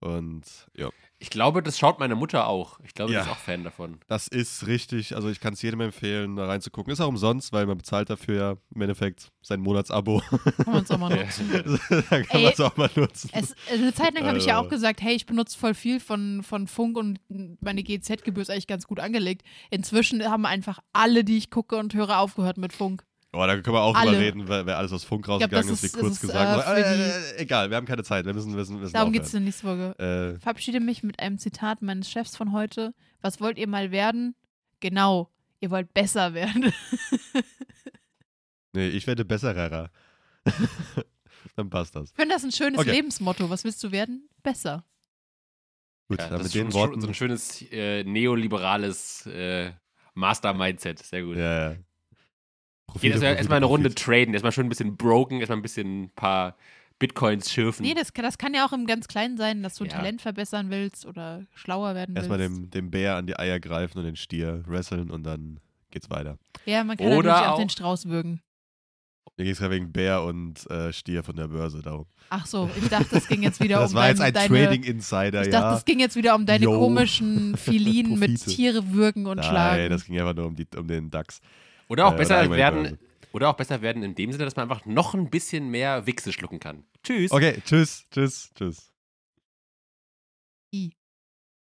Und ja, Ich glaube, das schaut meine Mutter auch. Ich glaube, Ja. die ist auch Fan davon. das ist richtig. Also ich kann es jedem empfehlen, da reinzugucken. Ist auch umsonst, weil man bezahlt dafür ja im Endeffekt sein Monatsabo. Kann man es auch mal nutzen. da kann Ey, man es auch mal nutzen. Es, eine Zeit lang habe ich ja auch Äh. gesagt, hey, ich benutze voll viel von, von Funk und meine GZ-Gebühr ist eigentlich ganz gut angelegt. Inzwischen haben einfach alle, die ich gucke und höre, aufgehört mit Funk. Oh, da können wir auch Alle. drüber reden, wer, wer alles aus Funk glaub, rausgegangen das ist, ist- wie kurz ist, gesagt. äh, für äh, egal, wir haben keine Zeit, wir müssen, wir müssen, wir müssen Darum geht es in nächste Folge. Äh, Verabschiede mich mit einem Zitat meines Chefs von heute. Was wollt ihr mal werden? Genau, ihr wollt besser werden. nee, ich werde besserer. Dann passt das. Ich finde das ein schönes Okay. Lebensmotto. Was willst du werden? Besser. Gut, Ja, dann das mit ist den Worten. so ein schönes äh, neoliberales äh, Master-Mindset. Sehr gut. ja, ja. Geht Profite, erstmal, Profite, erstmal eine Runde traden, erstmal schön ein bisschen broken, erstmal ein bisschen ein paar Bitcoins schürfen. Nee, das kann, das kann ja auch im ganz Kleinen sein, dass du ein Ja. Talent verbessern willst oder schlauer werden Erstmal willst. dem, dem Bär an die Eier greifen und den Stier wresteln und dann geht's weiter. ja, man kann Oder natürlich auch auch- den Strauß würgen. Mir geht's gerade wegen Bär und äh, Stier von der Börse darum. Ach so, ich dachte, es ging jetzt wieder das um war jetzt ein deine, Trading Insider, Ich ja. dachte, es ging jetzt wieder um deine Yo. komischen Filinen mit. Tiere würgen und Nein, schlagen. das ging einfach nur um, die, um den DAX. Oder auch Äh, besser werden, oder auch besser werden in dem Sinne, dass man einfach noch ein bisschen mehr Wichse schlucken kann. Tschüss. Okay, tschüss, tschüss, tschüss. I.